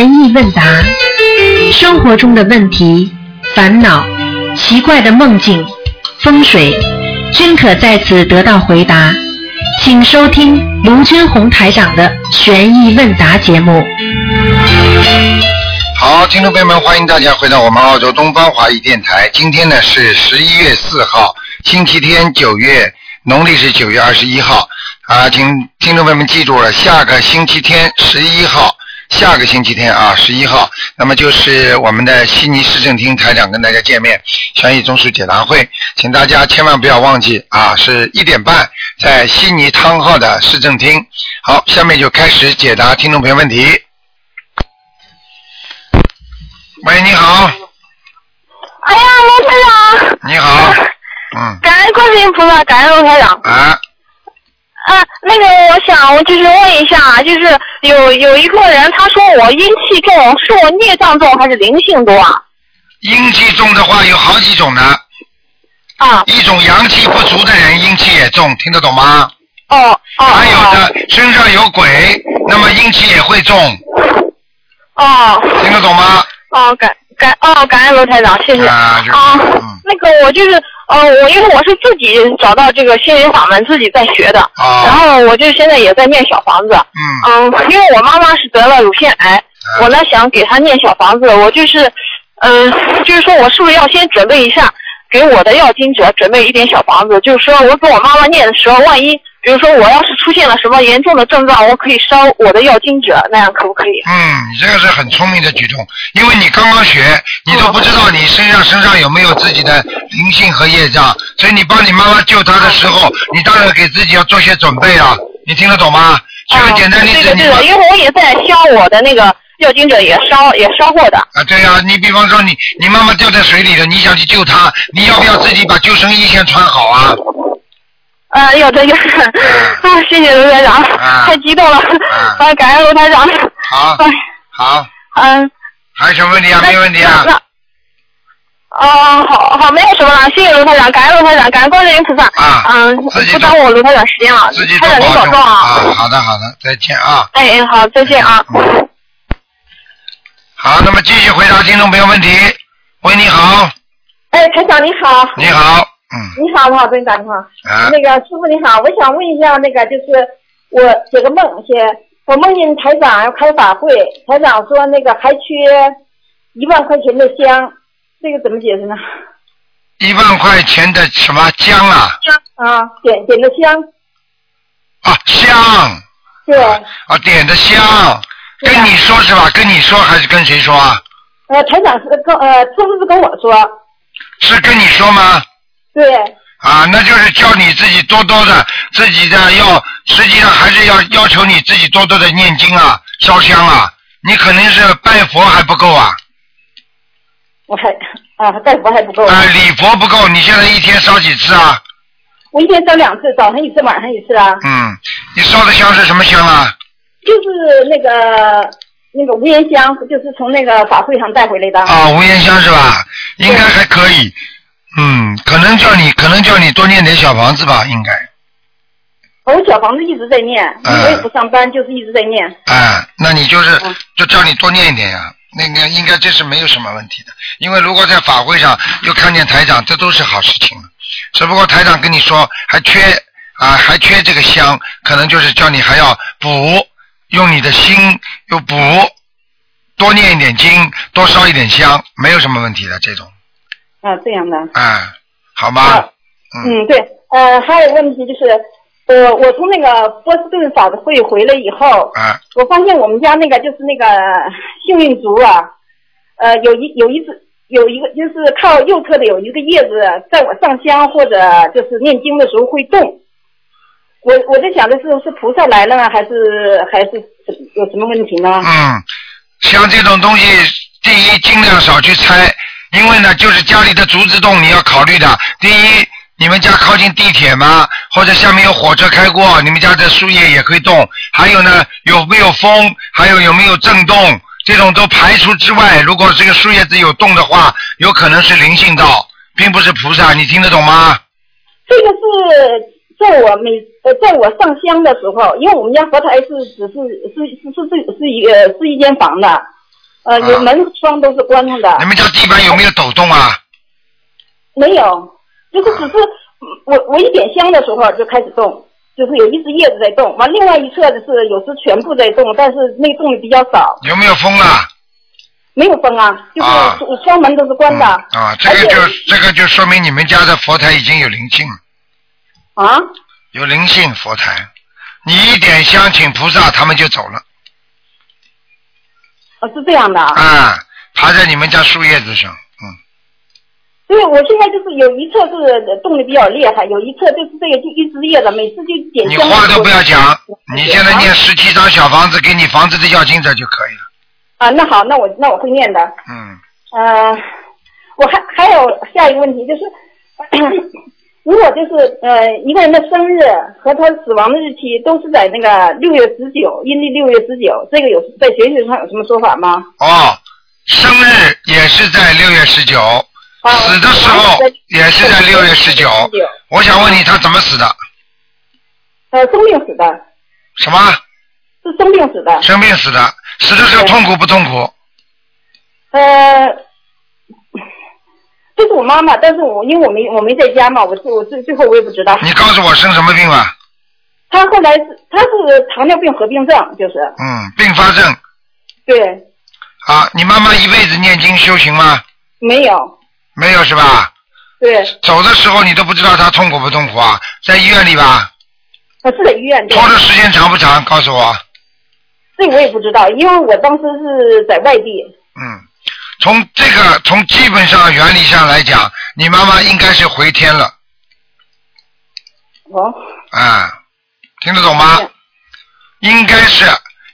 疑问答，生活中的问题、烦恼、奇怪的梦境、风水，均可在此得到回答。请收听卢军红台长的悬疑问答节目。好，听众朋友们，欢迎大家回到我们澳洲东方华语电台。今天呢是十一月四号，星期天，九月农历是九月二十一号啊，请听众朋友们记住了，下个星期天十一号，下个星期天啊十一号，那么就是我们的悉尼市政厅台长跟大家见面，悬疑综述解答会，请大家千万不要忘记啊，是一点半在悉尼汤号的市政厅。好，下面就开始解答听众朋友问题。喂，你好，哎呀，罗台长，你好，嗯，感恩观世音菩萨，感恩罗台长。啊，啊，那个，我想就是问一下，就是有有一个人他说我阴气重，是我孽障重还是灵性多啊？阴气重的话有好几种呢，啊，一种阳气不足的人阴气也重，听得懂吗？哦哦还有的身上有鬼，那么阴气也会重，哦听得懂吗？哦，感感哦，感恩罗台长，谢谢。啊，就是，啊嗯，那个我就是呃，我因为我是自己找到这个心灵法门，自己在学的，啊然后我就现在也在念小房子。嗯，嗯，因为我妈妈是得了乳腺癌，我呢想给她念小房子，我就是，嗯、就是说我是不是要先准备一下，给我的要经者准备一点小房子，就是说我给我妈妈念的时候，万一比如说我要是出现了什么严重的症状，我可以烧我的药经者，那样可不可以？嗯，你这个是很聪明的举动，因为你刚刚学，你都不知道你身上身上有没有自己的灵性和业障，所以你帮你妈妈救她的时候，你当然给自己要做些准备了，你听得懂吗？举个简单例子，你妈对的对的，因为我也在烧我的那个药经者，也烧也烧过的。啊，对呀、你比方说你你妈妈掉在水里了，你想去救她，你要不要自己把救生衣先穿好啊？啊，有的有的，啊，谢谢卢台长，啊 太激动了，啊，感恩卢台长。好，哎，好，嗯，还有什么问题啊？没问题啊哦，好好，没有什么了，谢谢卢台长，感恩卢台长，感恩观世音菩萨。啊嗯，不耽误我卢台长时间了，自己多台长您保重啊。好的好的，再见啊。哎哎，好，再见啊。好，那么继续回答听众朋友问题。喂，你好，哎，台长你好，你好，嗯，你好，我好给你打电话。啊，那个师傅你好，我想问一下，那个就是我写个梦，写我梦见台长要开法会，台长说那个还缺一万块钱的香，这个怎么解释呢？一万块钱的什么姜啊？啊，点点的香，啊，香对，啊，点的香，跟你说是吧？跟你说还是跟谁说啊？呃，台长是跟呃，是不是跟我说？是跟你说吗？对，啊，那就是叫你自己多多的，自己的要，实际上还是要要求你自己多多的念经啊，烧香啊。你可能是拜佛还不够啊，我还啊，拜佛还不够，啊，礼佛不够。你现在一天烧几次啊？我一天烧两次，早上一次，晚上一次啊，嗯，你烧的香是什么香啊？就是那个那个无烟香，就是从那个法会上带回来的。啊，无烟香是吧？应该还可以。嗯，可能叫你，可能叫你多念点小房子吧，应该。我小房子一直在念，嗯我也不上班，就是一直在念。哎，那你就是嗯就叫你多念一点呀。那个应该这是没有什么问题的，因为如果在法会上又看见台长，这都是好事情了。只不过台长跟你说还缺啊，还缺这个香，可能就是叫你还要补，用你的心又补，多念一点经，多烧一点香，没有什么问题的这种，啊，这样的。哎，好吗啊？嗯嗯，对，呃，还有问题就是，呃我从那个波士顿法会回来以后，啊我发现我们家那个就是那个幸运竹啊，呃，有一有一只有一个就是靠右侧的有一个叶子，在我上香或者就是念经的时候会动。我我在想的是是菩萨来了呢，还是还是有什么问题呢？嗯，像这种东西，第一尽量少去猜，因为呢，就是家里的竹子洞你要考虑的。第一，你们家靠近地铁吗？或者下面有火车开过，你们家的树叶也可以动。还有呢，有没有风？还有有没有震动？这种都排除之外。如果这个树叶子有动的话，有可能是灵性道，并不是菩萨。你听得懂吗？这个是在我每呃在我上香的时候，因为我们家佛台是只是是是是是是一呃是一间房的，呃，有啊门窗都是关上的。你们家地板有没有抖动啊？没有，就是只是我我一点香的时候就开始动，就是有一只叶子在动，完另外一侧的是有时全部在动，但是那动的比较少，有没有风啊？没有风啊，就是啊窗门都是关的。嗯啊，这个就这个就说明你们家的佛台已经有灵性了，啊，有灵性佛台。你一点香请菩萨，他们就走了哦是这样的啊。啊，爬在你们家树叶子上，嗯，对，我现在就是有一侧是动的比较厉害，有一侧就是这个就一直叶子，每次就点。你话都不要讲，你现在念啊十七张小房子给你房子的要金子就可以了，啊，那好，那我那我会念的。嗯，呃，我还还有下一个问题就是，如果就是呃一个人的生日和他死亡的日期都是在那个六月十九，阴历六月十九，这个有在学学上有什么说法吗？哦，生日也是在六月十九，啊，死的时候也是在六月十九。我想问你，他怎么死的？呃，生病死的，什么？是生病死的。生病死的？死的时候痛苦不痛苦？呃，这是我妈妈，但是我因为我没我没在家嘛，我最我最最后我也不知道。你告诉我生什么病吧？她后来是她是糖尿病合并症，就是嗯，并发症。对，啊，你妈妈一辈子念经修行吗？没有没有是吧？对，走的时候你都不知道她痛苦不痛苦啊？在医院里吧？她是在医院对。拖的时间长不长？告诉我。这我也不知道，因为我当时是在外地。嗯，从这个从基本上原理上来讲，你妈妈应该是回天了哦，啊，听得懂吗？应该是，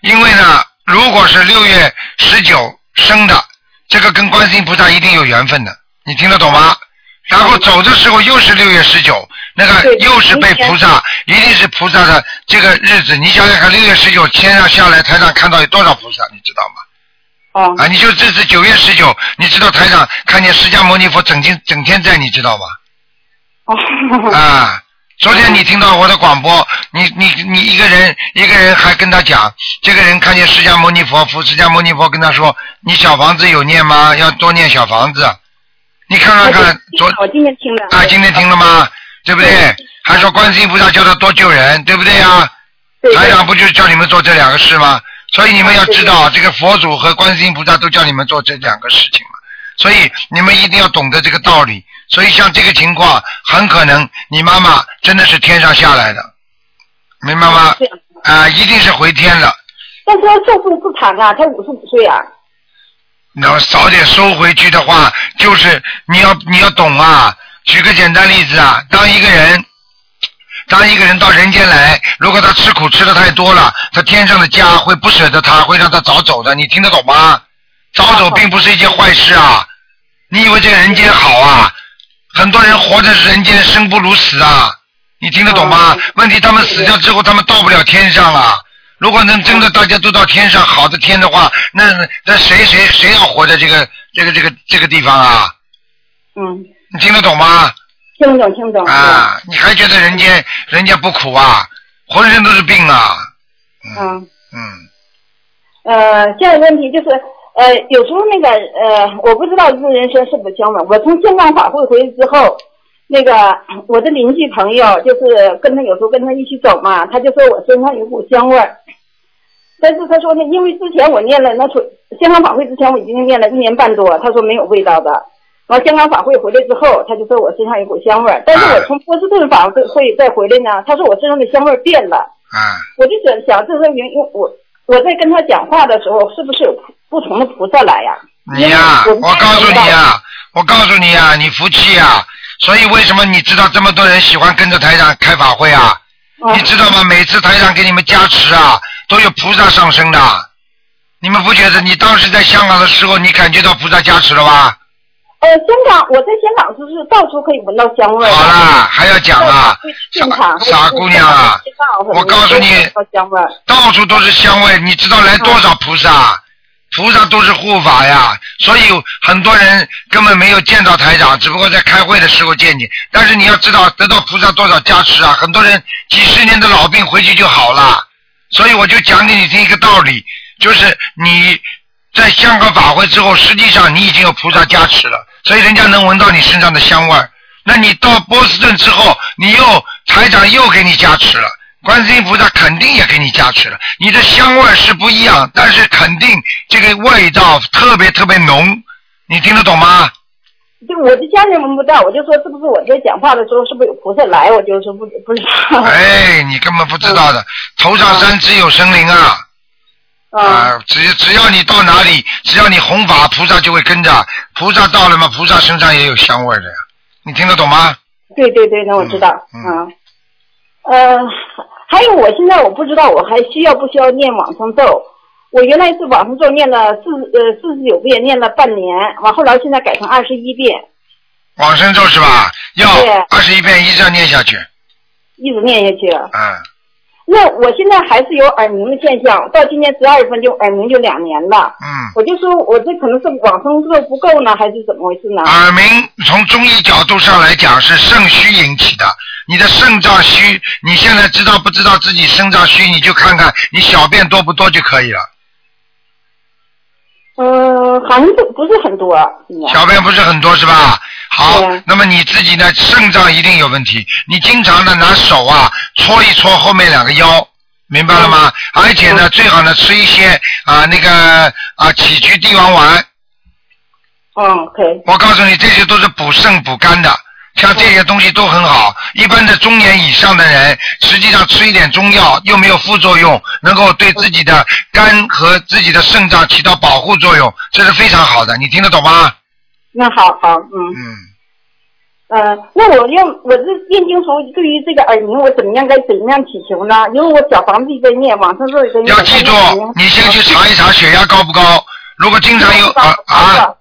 因为呢，如果是六月十九生的，这个跟观世音菩萨一定有缘分的，你听得懂吗？然后走的时候又是六月十九，那个又是被菩萨，一定是菩萨的这个日子。你想想看，六月十九天上下来，台上看到有多少菩萨，你知道吗？哦，啊，你就这次九月十九，你知道台上看见释迦牟尼佛整天整天在，你知道吗？哦，啊，昨天你听到我的广播，你你你一个人一个人还跟他讲，这个人看见释迦牟尼佛，佛释迦牟尼佛跟他说，你小房子有念吗？要多念小房子。你看看看，昨我今天听了。啊，今天听了吗？对不对？还说观世音菩萨叫他多救人，对不对呀？对台长不就是叫你们做这两个事吗？所以你们要知道，这个佛祖和观世音菩萨都叫你们做这两个事情嘛。所以你们一定要懂得这个道理。所以像这个情况，很可能你妈妈真的是天上下来的，明白吗？啊、一定是回天了。但是他寿数不长啊，才五十五岁啊。那么早点收回去的话，就是你要你要懂啊。举个简单例子啊，当一个人，当一个人到人间来，如果他吃苦吃的太多了，他天上的家会不舍得他，会让他早走的。你听得懂吗？早走并不是一件坏事啊。你以为这个人间好啊？很多人活在人间生不如死啊。你听得懂吗？问题他们死掉之后，他们到不了天上啊。如果能真的大家都到天上好的天的话，那那谁谁谁要活在这个这个这个这个地方啊？嗯，你听得懂吗？听懂听懂。啊，你还觉得人家人家不苦啊？浑身都是病啊！嗯。嗯，呃，下一个问题就是，呃，有时候那个呃，我不知道这人生是不是相稳。我从香港法会回来之后，那个我的邻居朋友就是跟他有时候跟他一起走嘛，他就说我身上有股香味儿。但是他说呢，因为之前我念了那出香港法会之前我已经念了一年半多，他说没有味道的。完香港法会回来之后，他就说我身上有股香味儿。但是我从波士顿法会再回来呢，他说我身上的香味儿变了。啊，我就想想，这是原因。我我在跟他讲话的时候，是不是有不同的菩萨来呀、你呀、我告诉你呀、我告诉你呀、你福气呀、所以为什么你知道这么多人喜欢跟着台长开法会啊？啊你知道吗？每次台长给你们加持啊，都有菩萨上升的。你们不觉得你当时在香港的时候，你感觉到菩萨加持了吧？呃，香港我在香港就是到处可以闻到香味？好啦，还要讲啊，傻傻姑娘啊，我告诉你。到处都是香味，你知道来多少菩萨？菩萨都是护法呀，所以很多人根本没有见到台长，只不过在开会的时候见你。但是你要知道，得到菩萨多少加持啊！很多人几十年的老病回去就好了。所以我就讲给你听一个道理，就是你在香港法会之后，实际上你已经有菩萨加持了，所以人家能闻到你身上的香味儿。那你到波士顿之后，你又台长又给你加持了，观世音菩萨肯定也给你加持了。你的香味是不一样，但是肯定这个味道特别特别浓，你听得懂吗？就我的家人闻不到，我就说是不是我在讲话的时候是不是有菩萨来？我就说不不知道。哎，你根本不知道的，头上山只有神灵啊！啊，啊，只只要你到哪里，只要你弘法，菩萨就会跟着。菩萨到了嘛，菩萨身上也有香味儿的呀。你听得懂吗？对对对，那我知道。嗯啊，呃，还有我现在我不知道我还需要不需要念往生咒。我原来是往生咒念了四呃四十九遍，念了半年，完后来现在改成二十一遍，往生咒是吧？要对二十一遍一直要念下去。一直念下去了。嗯，那我现在还是有耳鸣的现象，到今年十二月份就耳鸣就两年了。嗯，我就说我这可能是往生咒不够呢，还是怎么回事呢？耳鸣从中医角度上来讲是肾虚引起的。你的肾脏虚，你现在知道不知道自己肾脏虚？你就看看你小便多不多就可以了。嗯，好像不不是很多。小便不是很多是吧？好，那么你自己呢，肾脏一定有问题。你经常的拿手啊搓一搓后面两个腰，明白了吗？而且呢，最好呢吃一些啊那个啊杞菊地黄丸。嗯，可以。我告诉你，这些都是补肾补肝的，像这些东西都很好。一般的中年以上的人，实际上吃一点中药又没有副作用，能够对自己的肝和自己的肾脏起到保护作用，这是非常好的。你听得懂吗？那好好，嗯。嗯。呃，那我用我这念经时候，对于这个耳鸣，我怎么样该怎么样祈求呢？因为我小房子也在念，往生咒也在念。要记住你先去查一查血压高不高。如果经常有啊啊，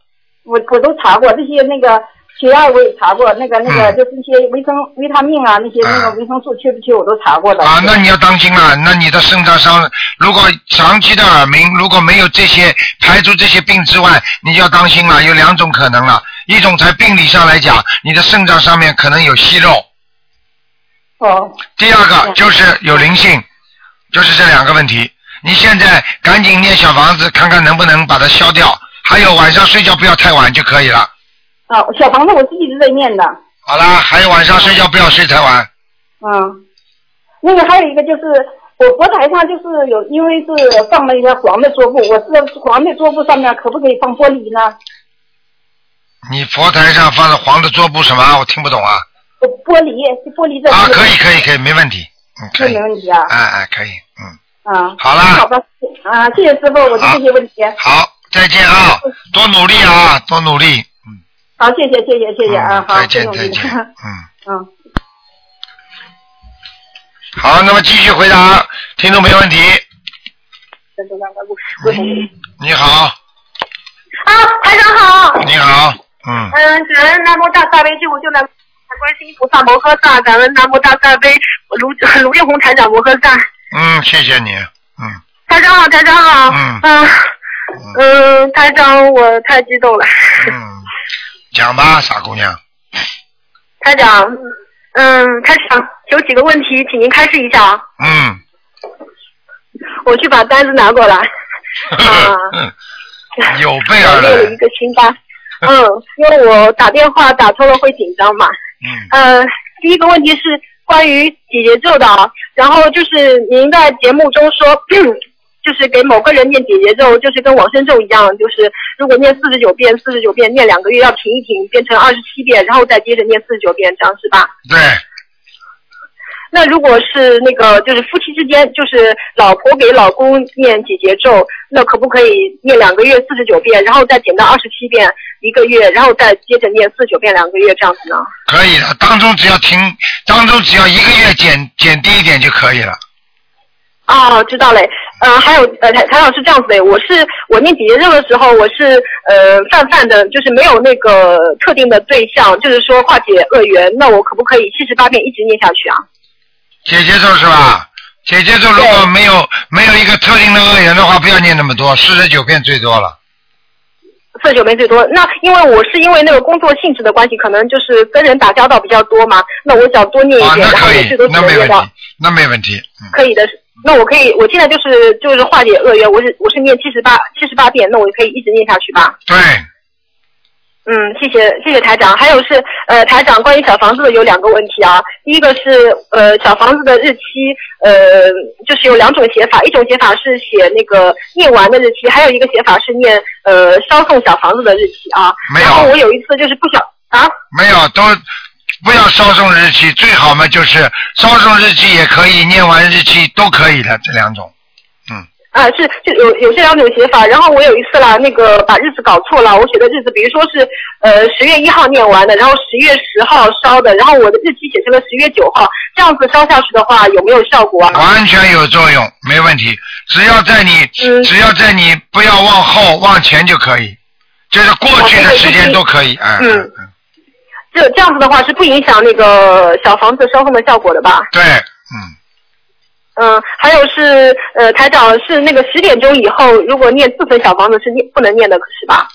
我我都查过这些那个血压我也查过，那个那个嗯就是一些维生维他命啊，那些那个维生素缺不缺我都查过的。啊，那你要当心了。那你的肾脏上，如果长期的耳鸣，如果没有这些排除这些病之外，你就要当心了。有两种可能了，一种在病理上来讲，你的肾脏上面可能有息肉；哦，第二个就是有灵性，就是这两个问题。你现在赶紧念小房子，看看能不能把它消掉。还有晚上睡觉不要太晚就可以了。啊，小房子我是一直在念的，好啦，还有晚上睡觉不要睡太晚。嗯，那个还有一个就是我佛台上就是有，因为是放了一个黄的桌布，我是黄的桌布上面可不可以放玻璃呢？你佛台上放的黄的桌布什么？我听不懂啊。呃玻璃，玻璃这啊，可以可以可以，没问题，嗯，可这以。没问题啊。哎哎，可以，嗯，啊，好啦好吧，啊，谢谢师傅，我就这些问题。好，再见啊，多努力啊，多努力，嗯，好，谢谢谢谢谢谢啊，好，嗯再见再见，嗯，嗯。好，那么继续回答听众朋友问题。你好，啊，台长好。你好，嗯，嗯，感恩南无大慈大悲救苦救难观世音菩萨摩诃萨，感恩南无大慈大悲卢卢俊宏台长摩诃萨。嗯，谢谢你，嗯台长好，台长好。嗯嗯嗯，台长，我太激动了。嗯，讲吧，傻姑娘，台长，嗯，台长有几个问题，请您开示一下啊。嗯，我去把单子拿过来。啊嗯，有备我而来，列了一个清单。嗯，因为我打电话打错了会紧张嘛。嗯呃，第一个问题是关于解节咒的啊，然后就是您在节目中说，就是给某个人念解结咒，就是跟往生咒一样，就是如果念四十九遍，四十九遍念两个月要停一停，变成二十七遍，然后再接着念四十九遍，这样是吧？对，那如果是那个就是夫妻之间，就是老婆给老公念几节咒，那可不可以念两个月四十九遍，然后再减到二十七遍一个月，然后再接着念四十九遍两个月这样子呢？可以的，当中只要停，当中只要一个月减减低一点就可以了。哦，知道嘞。呃，还有呃，谭谭老师这样子的，我是我念姐姐咒的时候，我是呃泛泛的，就是没有那个特定的对象，就是说化解恶缘，那我可不可以七十八遍一直念下去啊？姐姐咒是吧？姐姐咒如果没有没有一个特定的恶缘的话，不要念那么多，四十九遍最多了。四十九遍最多。那因为我是因为那个工作性质的关系，可能就是跟人打交道比较多嘛，那我想多念一啊，点，那可以然后也最多，只那没问题能念到，那没问题。嗯可以的，那我可以，我现在就是就是化解恶缘，我是我是念七十八七十八遍，那我可以一直念下去吧？对，嗯，谢谢谢谢台长。还有是呃台长关于小房子的有两个问题啊，第一个是呃小房子的日期呃就是有两种写法，一种写法是写那个念完的日期，还有一个写法是念呃烧送小房子的日期啊。没有然后我有一次就是不想啊。没有都不要烧送日期，最好嘛就是烧送日期也可以，念完日期都可以的这两种。啊，是就有有这两种写法，然后我有一次啦，那个把日子搞错了，我写的日子，比如说是呃十月一号念完的，然后十月十号烧的，然后我的日期写成了十月九号，这样子烧下去的话有没有效果啊？完全有作用，没问题。只要在你，嗯只要在你不要往后往前就可以，就是过去的时间都可以，哎、嗯嗯嗯，这这样子的话是不影响那个小房子烧送的效果的吧？对，嗯，嗯，还有是呃台长是那个十点钟以后，如果念自存小房子是念不能念的是吧？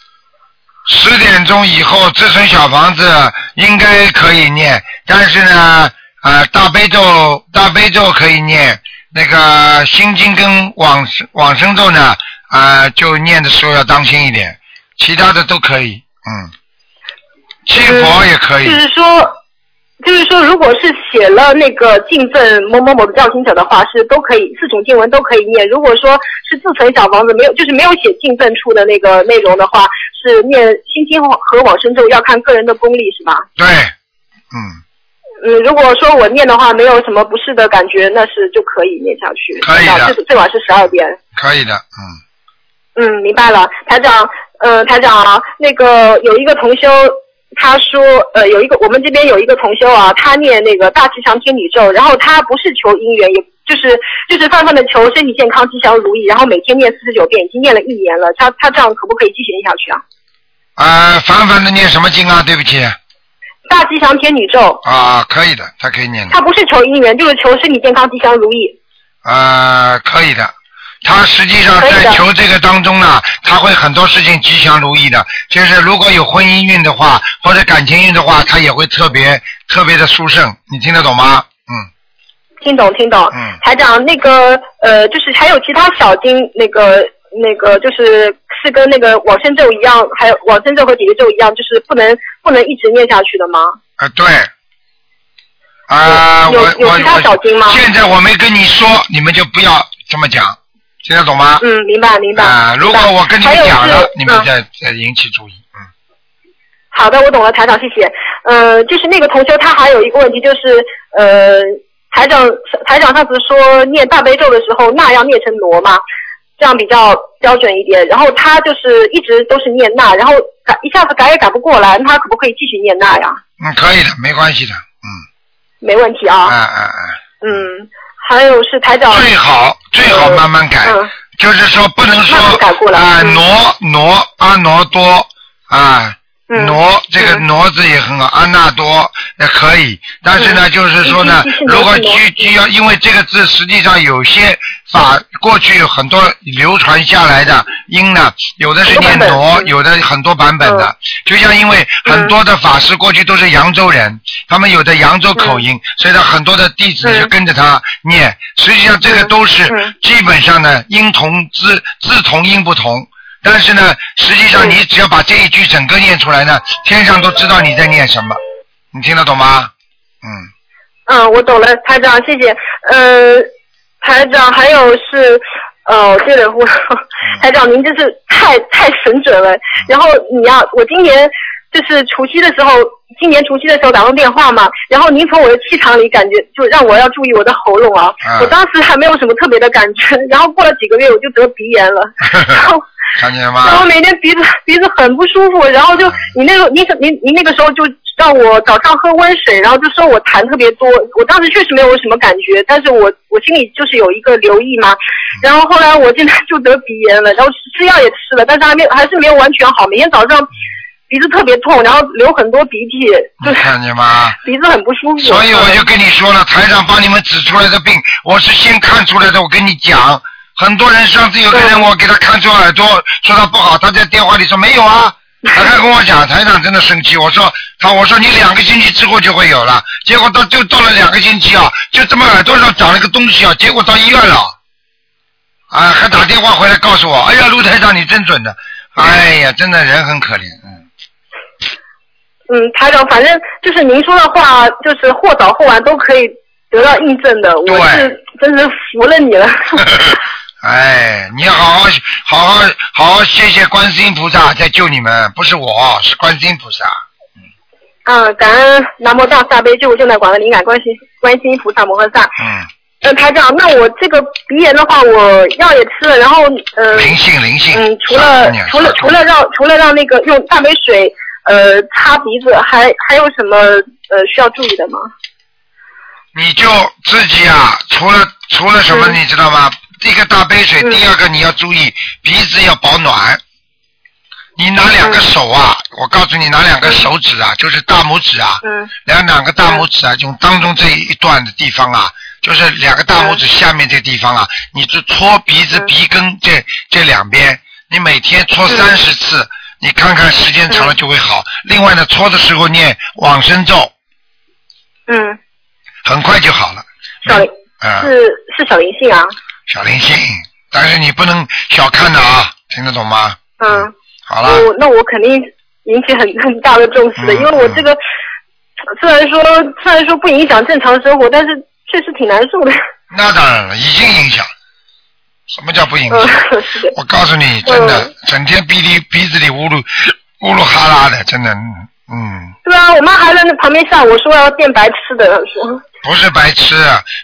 十点钟以后自存小房子应该可以念，但是呢，呃，大悲咒大悲咒可以念，那个心经跟往生往生咒呢，啊、就念的时候要当心一点，其他的都可以，嗯，七佛也可以，就是说，就是说，如果是写了那个敬赠某某某的教经者的话，是都可以四种经文都可以念。如果说是自存小房子没有，就是没有写敬赠处的那个内容的话，是念心经和往生咒，要看个人的功力，是吧？对，嗯，嗯，如果说我念的话，没有什么不适的感觉，那是就可以念下去。可以的啊最最晚是十二点。可以的，嗯。嗯，明白了，台长，呃，台长啊，那个有一个同修，他说，呃，有一个我们这边有一个同修啊，他念那个大吉祥天女咒，然后他不是求姻缘，也就是就是泛泛的求身体健康、吉祥如意，然后每天念四十九遍，已经念了一年了，他他这样可不可以继续念下去啊？啊，反反的念什么经啊？对不起，大吉祥天女咒，啊，可以的，他可以念的，他不是求姻缘，就是求身体健康、吉祥如意。啊，可以的。他实际上在求这个当中呢，他会很多事情吉祥如意的。就是如果有婚姻运的话，或者感情运的话，他也会特别特别的殊胜。你听得懂吗？嗯，听懂听懂，嗯台长，那个呃，就是还有其他小经，那个那个就是是跟那个往生咒一样，还有往生咒和解结咒一样，就是不能不能一直念下去的吗？啊，对。啊，有我我有其他小经吗我现在我没跟你说，你们就不要这么讲，听得懂吗？嗯，明白明白。啊，如果我跟你们讲了你们再再引起注意。嗯。好的，我懂了，台长，谢谢。呃，就是那个同学，他还有一个问题，就是呃，台长台长上次说念大悲咒的时候，那要念成挪嘛，这样比较标准一点。然后他就是一直都是念那，然后改一下子改也改不过来，他可不可以继续念那呀？嗯，可以的，没关系的。嗯。没问题啊。哎哎哎。嗯，还有是台长。最好最好慢慢改，嗯。就是说不能说啊嗯。挪挪阿挪多啊。嗯。挪这个嗯。挪字也很好，阿纳多也可以，但是呢，嗯。就是说呢如果需需要，因为这个字实际上有些法过去有很多流传下来的音呢，有的是念挪，嗯。有的很多版本的，就像因为很多的法师过去都是扬州人，他们有的扬州口音，所以他，很多的弟子就嗯。跟着他念。实际上这个都是嗯。基本上呢，音同字字同音不同。但是呢，实际上嗯你只要把这一句整个念出来呢，天上都知道你在念什么。你听得懂吗？嗯，嗯，我懂了，台长，谢谢。呃，台长，还有是，呃，对了，我台长您真是太太神准了。然后你要，我今年就是除夕的时候，今年除夕的时候打通电话嘛，然后您从我的气场里感觉就让我要注意我的喉咙啊。啊我当时还没有什么特别的感觉，然后过了几个月我就得鼻炎了，然后。看见吗然后？每天鼻子鼻子很不舒服，然后就你那个你你你那个时候就让我早上喝温水，然后就说我痰特别多，我当时确实没有什么感觉，但是我我心里就是有一个留意嘛，然后后来我现在就得鼻炎了，然后吃药也吃了，但是还没还是没有完全好，每天早上鼻子特别痛，然后流很多鼻涕，就是看见吗？鼻子很不舒服。所以我就跟你说了，台长帮你们指出来的病，我是先看出来的。我跟你讲，很多人上次有个人，嗯我给他看出耳朵，说他不好，他在电话里说没有啊，他还跟我讲，台长真的生气。我说他，我说你两个星期之后就会有了。结果到就到了两个星期啊，就这么耳朵上长了个东西啊，结果到医院了，啊，还打电话回来告诉我，哎呀，卢台长你真准的，哎呀，真的人很可怜，嗯。嗯，台长，反正就是您说的话，就是或早或晚都可以得到印证的。我是真是服了你了。哎，你要好好好好好好谢谢观世音菩萨在救你们，不是我是观世音菩萨。嗯，感恩南无大慈悲救苦救难广大灵感观世观世音菩萨摩诃萨。嗯。嗯，台长，那我这个鼻炎的话，我药也吃了，然后呃。灵性灵性。嗯，除了除了除了让除了让那个用大杯水。呃，擦鼻子还还有什么呃需要注意的吗？你就自己啊，除了除了什么你知道吗？一个大杯水，第二个你要注意鼻子要保暖。你拿两个手啊，我告诉你拿两个手指啊，就是大拇指啊，两两个大拇指啊，用当中这一段的地方啊，就是两个大拇指下面这地方啊，你就搓鼻子鼻根这这两边，你每天搓三十次。你看看时间长了就会好。另外呢，搓的时候念往生咒，嗯，很快就好了。是是小灵性啊。小灵性，但是你不能小看的啊，听得懂吗？嗯。好了。我那我肯定引起很很大的重视的，因为我这个虽然说虽然说不影响正常生活，但是确实挺难受的。那当然了，已经影响。什么叫不影响？我告诉你，真的，整天鼻里鼻子里呜噜呜噜哈拉的，真的，嗯。对啊，我妈还在那旁边笑我说要变白痴的，说。不是白痴，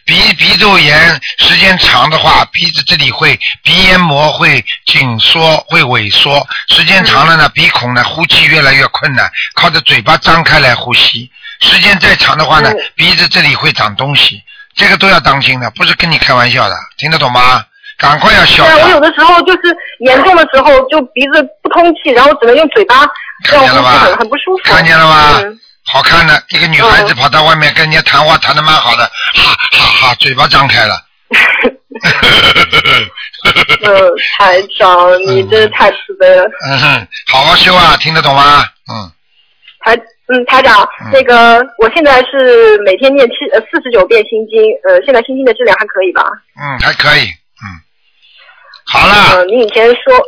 鼻鼻窦炎时间长的话，鼻子这里会鼻咽膜会紧缩，会萎缩，时间长了呢，鼻孔呢呼气越来越困难，靠着嘴巴张开来呼吸，时间再长的话呢，鼻子这里会长东西，这个都要当心的，不是跟你开玩笑的，听得懂吗？赶快要消。我有的时候就是严重的时候，就鼻子不通气，然后只能用嘴巴，这样呼吸很很不舒服。看见了吗？好看的一个女孩子跑到外面跟人家谈话，谈的蛮好的，哈哈哈，嘴巴张开了。嗯，台长，你真是太慈悲了。嗯哼，好好修啊，听得懂吗？嗯。台嗯，台长，那个我现在是每天念七呃四十九遍心经，呃，现在心经的质量还可以吧？嗯，还可以。嗯好了。嗯，你以前说，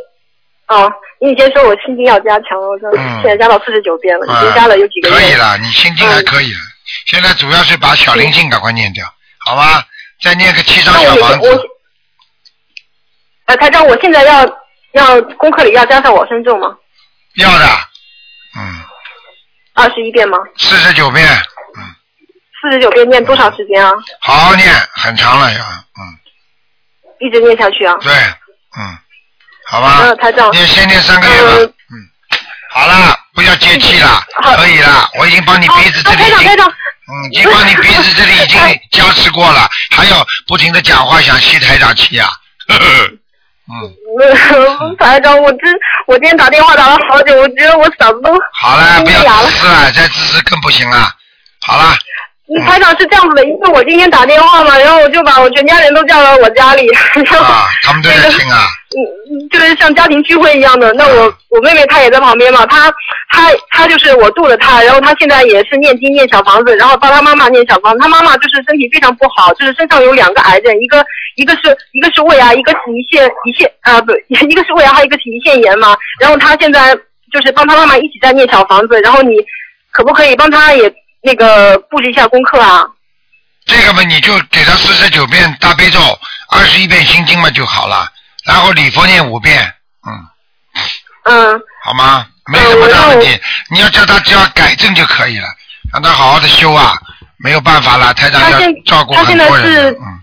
啊，你以前说我心经要加强，我说现在加到四十九遍了，已经加了有几个月。可以了，你心经还可以了。现在主要是把小灵性赶快念掉，好吧？再念个七张小房子。呃，台长，我现在要要功课里要加上我生咒吗？要的，嗯。二十一遍吗？四十九遍，嗯。四十九遍念多长时间啊？好好念，很长了呀，嗯。一直念下去啊？对。嗯，好吧。嗯，台长。你先念三个月吧。嗯。好了，不要接气了，可以了。我已经帮你鼻子这里已经，嗯，已经帮你鼻子这里已经加 持过了，还要不停的讲话想吸台长气啊。嗯。台长，我真，我今天打电话打了好久，我觉得我嗓子都。好了，不要自私了，再自私更不行了。好了。台长是这样子的，因为我今天打电话嘛，然后我就把我全家人都叫到我家里，然后他们都在听啊，嗯，就是像家庭聚会一样的。那我我妹妹她也在旁边嘛，她她她就是我度了她，然后她现在也是念经念小房子，然后帮她妈妈念小房子。她妈妈就是身体非常不好，就是身上有两个癌症，一个一个是一个是胃癌，一个是胰腺胰腺啊不，一个是胃癌，还有一个是胰腺炎嘛。然后她现在就是帮她妈妈一起在念小房子，然后你可不可以帮她也？那个布置一下功课啊。这个嘛，你就给他四十九遍大悲咒，二十一遍心经嘛就好了，然后礼佛念五遍，嗯。嗯。好吗？没什么大问题，你要叫他只要改正就可以了，让他好好的修啊，没有办法了，台长要照顾很多人，嗯。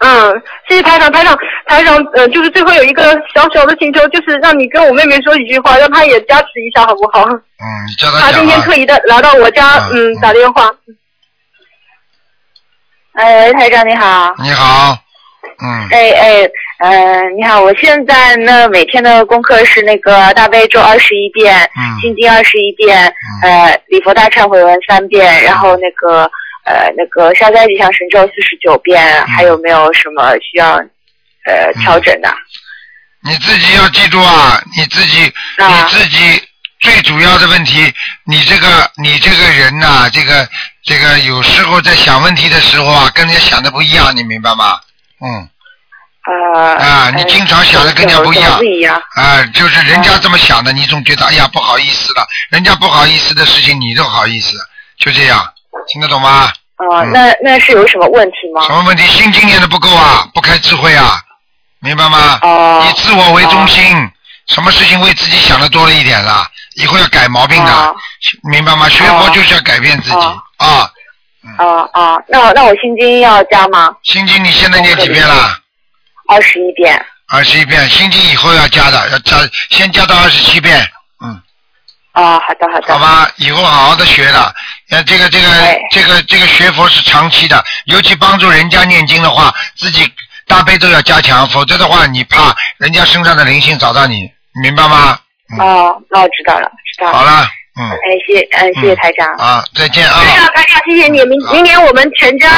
嗯，谢谢台长，台长，台长，呃，就是最后有一个小小的请求，就是让你跟我妹妹说几句话，让她也加持一下，好不好？嗯，叫她。她今天特意的来到我家，嗯，打电话。哎，台长你好。你好。嗯。哎哎，呃，你好，我现在呢每天的功课是那个大悲咒二十一遍，心经二十一遍，呃，礼佛大忏悔文三遍，然后那个。呃，那个消灾吉祥神咒四十九遍，还有没有什么需要呃调整的？你自己要记住啊，你自己你自己最主要的问题，你这个你这个人呐、这个这个有时候在想问题的时候啊，跟人家想的不一样，你明白吗？嗯。呃。啊，你经常想的跟人家不一样不一样。啊，就是人家这么想的，你总觉得哎呀不好意思了，人家不好意思的事情你都好意思，就这样，听得懂吗？啊、那那是有什么问题吗？什么问题？心经念的不够啊，不开智慧啊，明白吗？哦以自我为中心，什么事情为自己想的多了一点了，以后要改毛病的，哦明白吗？学佛就是要改变自己、哦啊。啊啊，那那我心经要加吗？心经你现在念几遍了？二十一遍。二十一遍，心经以后要加的，要加，先加到二十七遍，嗯，啊，好的好的。好吧，以后好好的学了。呃，这个这个这个这个学佛是长期的，尤其帮助人家念经的话，自己大悲咒要加强，否则的话，你怕人家身上的灵性找到你，明白吗？哦，那我知道了，知道了。好了，嗯，哎，谢谢，嗯，谢谢台长。啊，再见啊。台长，台长，谢谢你。明明年我们全家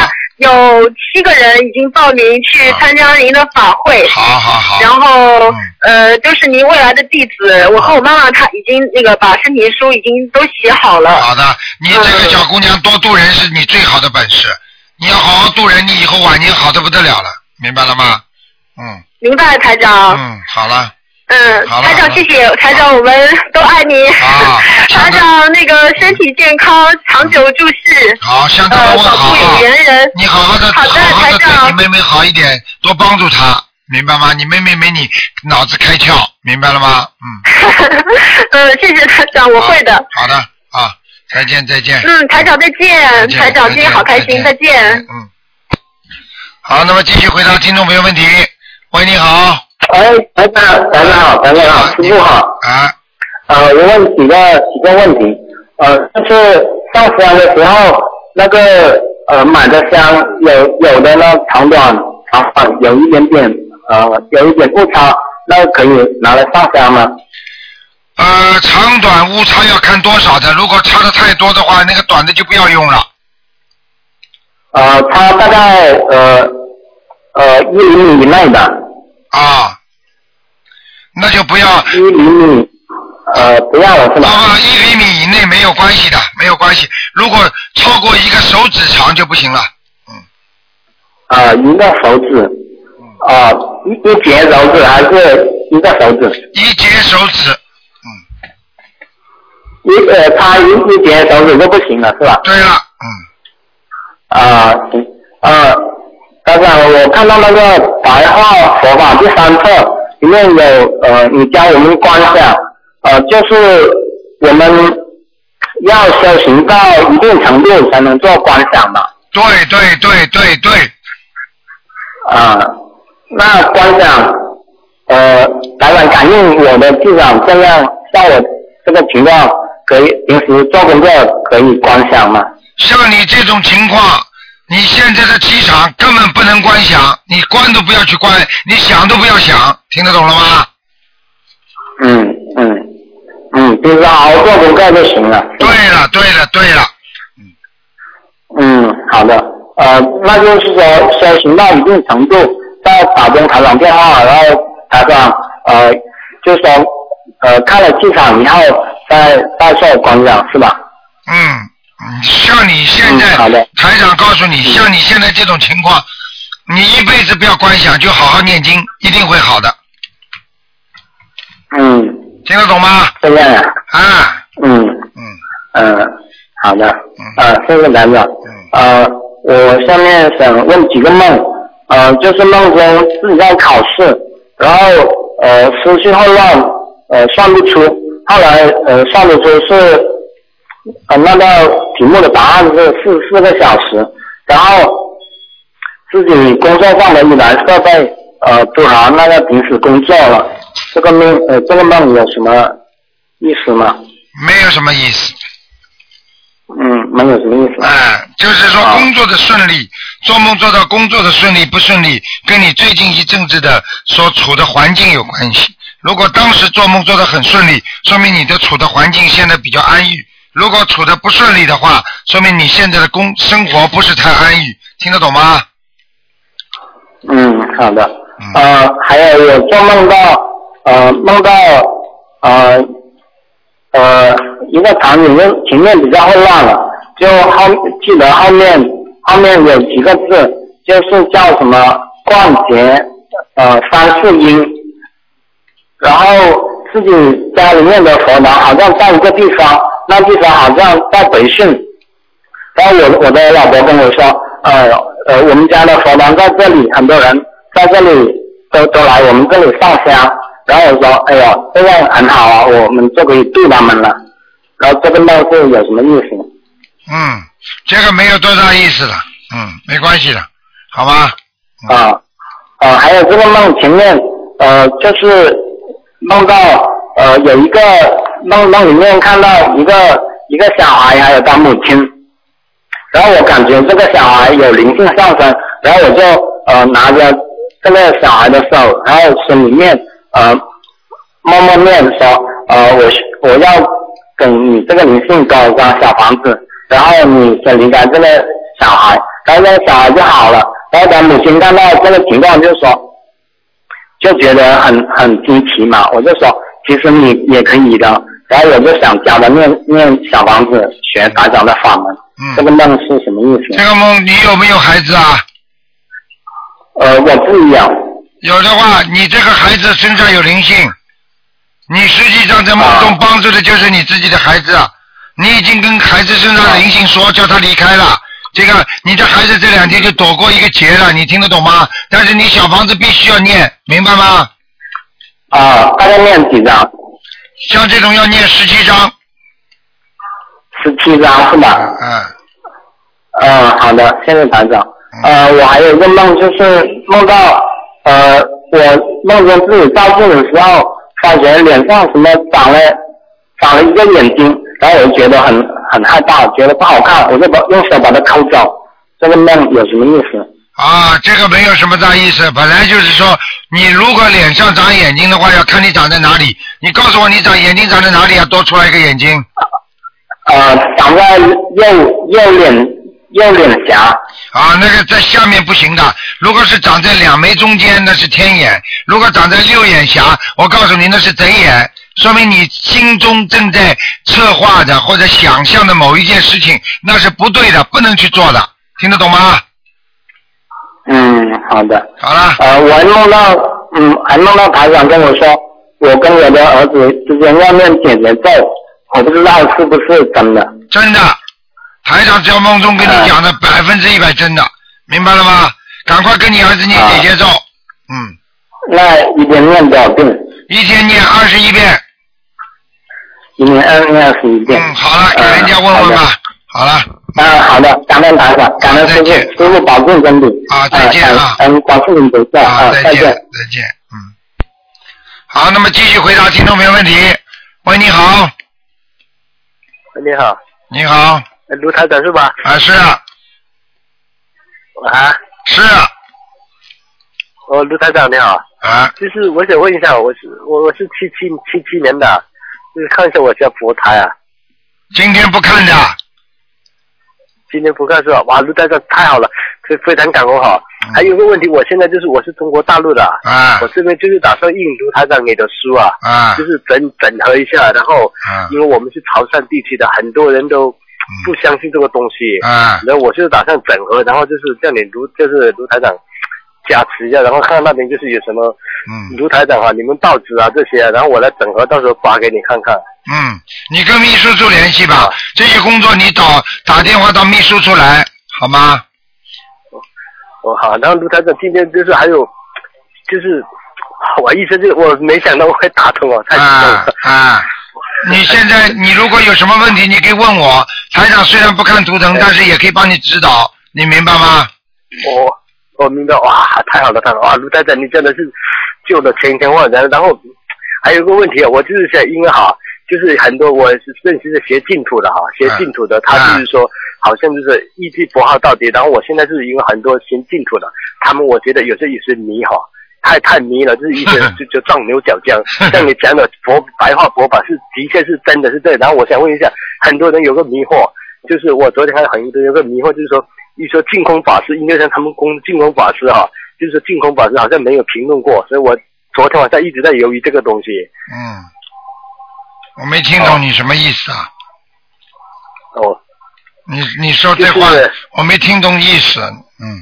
有七个人已经报名去参加您的法会。好好好。然后呃，都是您未来的弟子。我和我妈妈她已经那个把申请书已经都写好了。好的，你这个小姑娘多度人是你最好的本事，你要好好度人，你以后晚年好的不得了了，明白了吗？嗯明白，台长。嗯，好了，嗯，台长，谢谢台长，我们都爱你。啊 台长，那个身体健康，长久住世。好，向他呃，们问好保护有啊。缘人。你好好的，好的好好的对台长你妹妹好一点，多帮助她，明白吗？你妹妹没你脑子开窍，明白了吗？嗯，嗯，谢谢台长，我会的。好的啊，再见再见。嗯，台长再见，见台长再今天好开心，再见。嗯。好，那么继续回答听众朋友问题。喂，你好。哎，台长，台长好，台长好，师傅好。啊。呃，我问几个几个问题。呃，就是上香的时候，那个呃买的香有有的呢长短长短有一点点呃有一点误差，那可以拿来上香吗？呃，长短误差要看多少的，如果差的太多的话，那个短的就不要用了。呃，它大概呃呃一厘米以内的。啊。那就不要。一厘米，呃，不要了是吧？啊，一厘米以内没有关系的，没有关系。如果超过一个手指长就不行了。嗯啊，一个手指，啊，一一节手指还是一个手指？一节手指。嗯一呃，他一一节手指就不行了，是吧？对了，啊，行，呃，大长，我看到那个白话佛法第三册里面有呃，你教我们观想，呃，就是我们要修行到一定程度才能做观想嘛。对对对对对。啊，那观想，呃，台长感应我的气场这样，像我这个情况，可以平时做工作可以观想吗？像你这种情况，你现在的气场根本不能观想，你观都不要去观，你想都不要想，听得懂了吗？嗯嗯嗯，就是熬过不干就行了。对了对了对了，嗯嗯，好的。呃，那就是说修行到一定程度，再打通台长电话，然后台长呃，就说呃看了气场以后再再做观想是吧？嗯，嗯像你现在，台长告诉你，像你现在这种情况，你一辈子不要观想，就好好念经，一定会好的。嗯。听得懂吗？这样啊。啊。嗯。嗯。嗯，好的。啊，谢谢台长。呃，我下面想问几个梦，呃，就是梦中自己在考试，然后呃思绪混乱，呃算不出，后来呃算得出是呃那个题目的答案是四四个小时，然后自己工作上的一台设备呃不好，那个平时工作了，这个梦呃这个梦有什么意思吗？没有什么意思。嗯，没有什么意思。哎，就是说工作的顺利，做梦做到工作的顺利不顺利，跟你最近一阵子的所处的环境有关系。如果当时做梦做得很顺利，说明你的处的环境现在比较安逸；如果处的不顺利的话，说明你现在的工生活不是太安逸。听得懂吗？嗯，好的。呃，还有我做梦到呃梦到呃呃一个场景，就前面比较混乱了，就后记得后面后面有几个字，就是叫什么冠节呃三四音，然后自己家里面的佛堂好像在一个地方，那地方好像在北训，然后我我的老婆跟我说，呃呃我们家的佛堂在这里，很多人在这里都都来我们这里上香。然后我说，哎呦，这样很好啊，我们就可以度他们了。然后这个梦是有什么意思？嗯，这个没有多大意思的，嗯，没关系的，好吧？啊啊，还有这个梦前面呃，就是梦到呃有一个梦梦里面看到一个一个小孩还有他母亲，然后我感觉这个小孩有灵性上升，然后我就呃拿着这个小孩的手，然后心里面。呃，默默念说，呃，我我要跟你这个灵性搞一张小房子，然后你先离开这个小孩，然后那个小孩就好了。然后他母亲看到这个情况，就说，就觉得很很惊奇嘛。我就说，其实你也可以的。然后我就想教他念念小房子，学打长的法门。嗯。这个梦是什么意思？这个梦你有没有孩子啊？呃，我不一样。有的话，你这个孩子身上有灵性，你实际上在梦中帮助的就是你自己的孩子，你已经跟孩子身上的灵性说叫他离开了，这个你这孩子这两天就躲过一个劫了，你听得懂吗？但是你小房子必须要念，明白吗？啊，大概念几张？像这种要念十七张。十七张是吧？嗯。嗯，好的，谢谢团长。呃，我还有一个梦，就是梦到。呃，我梦见自己照镜的时候，发觉脸上什么长了长了一个眼睛，然后我就觉得很很害怕，觉得不好看，我就把用手把它抠走。这个梦有什么意思？啊，这个没有什么大意思，本来就是说，你如果脸上长眼睛的话，要看你长在哪里。你告诉我，你长眼睛长在哪里啊？多出来一个眼睛。呃，长在右右脸。右脸颊啊，那个在下面不行的。如果是长在两眉中间，那是天眼；如果长在六眼颊，我告诉你那是贼眼，说明你心中正在策划的或者想象的某一件事情，那是不对的，不能去做的。听得懂吗？嗯，好的。好了。呃，我还梦到，嗯，还梦到台长跟我说，我跟我的儿子之间要念姐姐咒，我不知道是不是真的。真的。台长只要梦中跟你讲的百分之一百真的，明白了吗？赶快跟你儿子念姐姐咒，嗯。那一边念多少遍？一天念二十一遍。一天二念二十一遍。嗯，好了，给人家问问吧。好了。嗯，好的，感恩台长，感恩师傅，师傅保重身体。啊，再见啊。嗯，广祝您不在啊，再见，再见，嗯。好，那么继续回答听众朋友问题。喂，你好。喂你好。你好。卢台长是吧？啊是啊。啊。是啊。哦，卢台长你好。啊。就是我想问一下，我是我我是七七七七年的，就是看一下我家佛台啊。今天不看的。今天不看是吧？哇，卢台长太好了，非非常感恩哈。还有个问题，我现在就是我是中国大陆的。啊。我这边就是打算印卢台长给的书啊。啊。就是整整合一下，然后。啊。因为我们是潮汕地区的，很多人都。不相信这个东西，啊，然后我就打算整合，然后就是叫你卢，就是卢台长加持一下，然后看看那边就是有什么，嗯，卢台长啊，你们报纸啊这些，然后我来整合，到时候发给你看看。嗯，你跟秘书处联系吧，这些工作你打打电话到秘书处来，好吗？哦哦好，然后卢台长今天就是还有，就是我意思就我没想到我会打通啊，太激动了啊。你现在，你如果有什么问题，你可以问我。台长虽然不看图腾，但是也可以帮你指导，你明白吗？我我明白，哇，太好了，太好了，哇，卢太太，你真的是救了千千万人。然后还有个问题啊，我就是想，因为哈，就是很多我是认识的学净土的哈，学净土的，他就是说，好像就是一句佛号到底。然后我现在是因为很多学净土的，他们我觉得有些也是迷哈。太太迷了，就是一些 就就撞牛角尖。像你讲的佛白话佛法是的确是真的是对。然后我想问一下，很多人有个迷惑，就是我昨天还有很多有个迷惑，就是说一说净空法师，应该像他们公净空法师哈，就是净空法师好像没有评论过，所以我昨天晚上一直在犹豫这个东西。嗯，我没听懂你什么意思啊？哦，你你说这话就是我没听懂意思，嗯，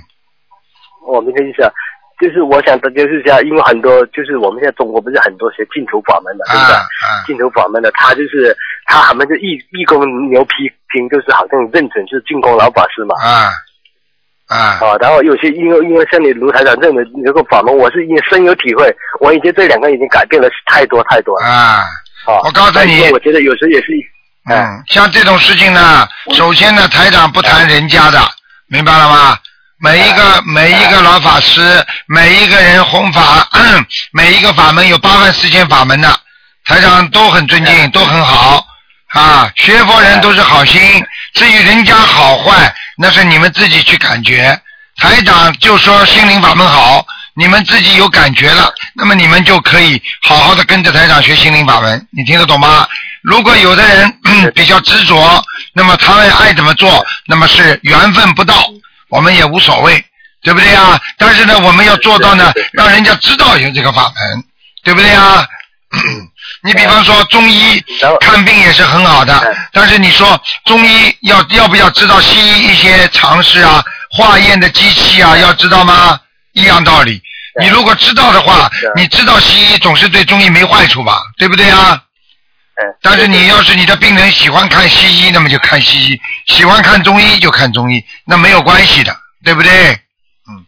我明白意思啊，就是我想的就是这样，因为很多就是我们现在中国不是很多学净土法门的，对不对？净土法门的，他就是他他们就义义工牛皮筋，就是好像认准是进攻老法师嘛。啊啊啊，然后有些因为因为像你卢台长认为这个法门，我是因为深有体会，我已经这两个已经改变了太多太多了。啊！啊，我告诉你我觉得有时候也是，嗯，像这种事情呢，首先呢，台长不谈人家的，明白了吗？每一个每一个老法师，每一个人弘法，每一个法门有八万四千法门的，台长都很尊敬，都很好啊。学佛人都是好心，至于人家好坏，那是你们自己去感觉。台长就说心灵法门好，你们自己有感觉了，那么你们就可以好好的跟着台长学心灵法门，你听得懂吗？如果有的人 比较执着，那么他们爱怎么做，那么是缘分不到，我们也无所谓，对不对啊？但是呢，我们要做到呢，让人家知道有这个法门，对不对呀？你比方说中医看病也是很好的，但是你说中医要要不要知道西医一些常识啊，化验的机器啊，要知道吗？一样道理。你如果知道的话，你知道西医总是对中医没坏处吧？对不对啊？但是你要是你的病人喜欢看西医，那么就看西医；喜欢看中医就看中医，那没有关系的，对不对？嗯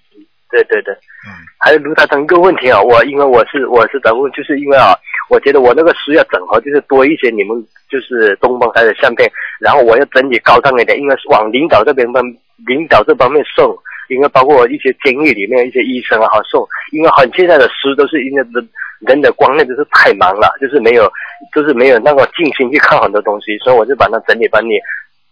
对对对，嗯，还有卢大成一个问题啊，我因为我是我是在问，就是因为啊，我觉得我那个书要整合，就是多一些你们就是东方台的相片，然后我要整理高档一点，因为是往领导这边方领导这方面送，因为包括一些监狱里面一些医生啊好送，因为很现在的书都是因为人人的观念就是太忙了，就是没有就是没有那个静心去看很多东西，所以我就把它整理帮你。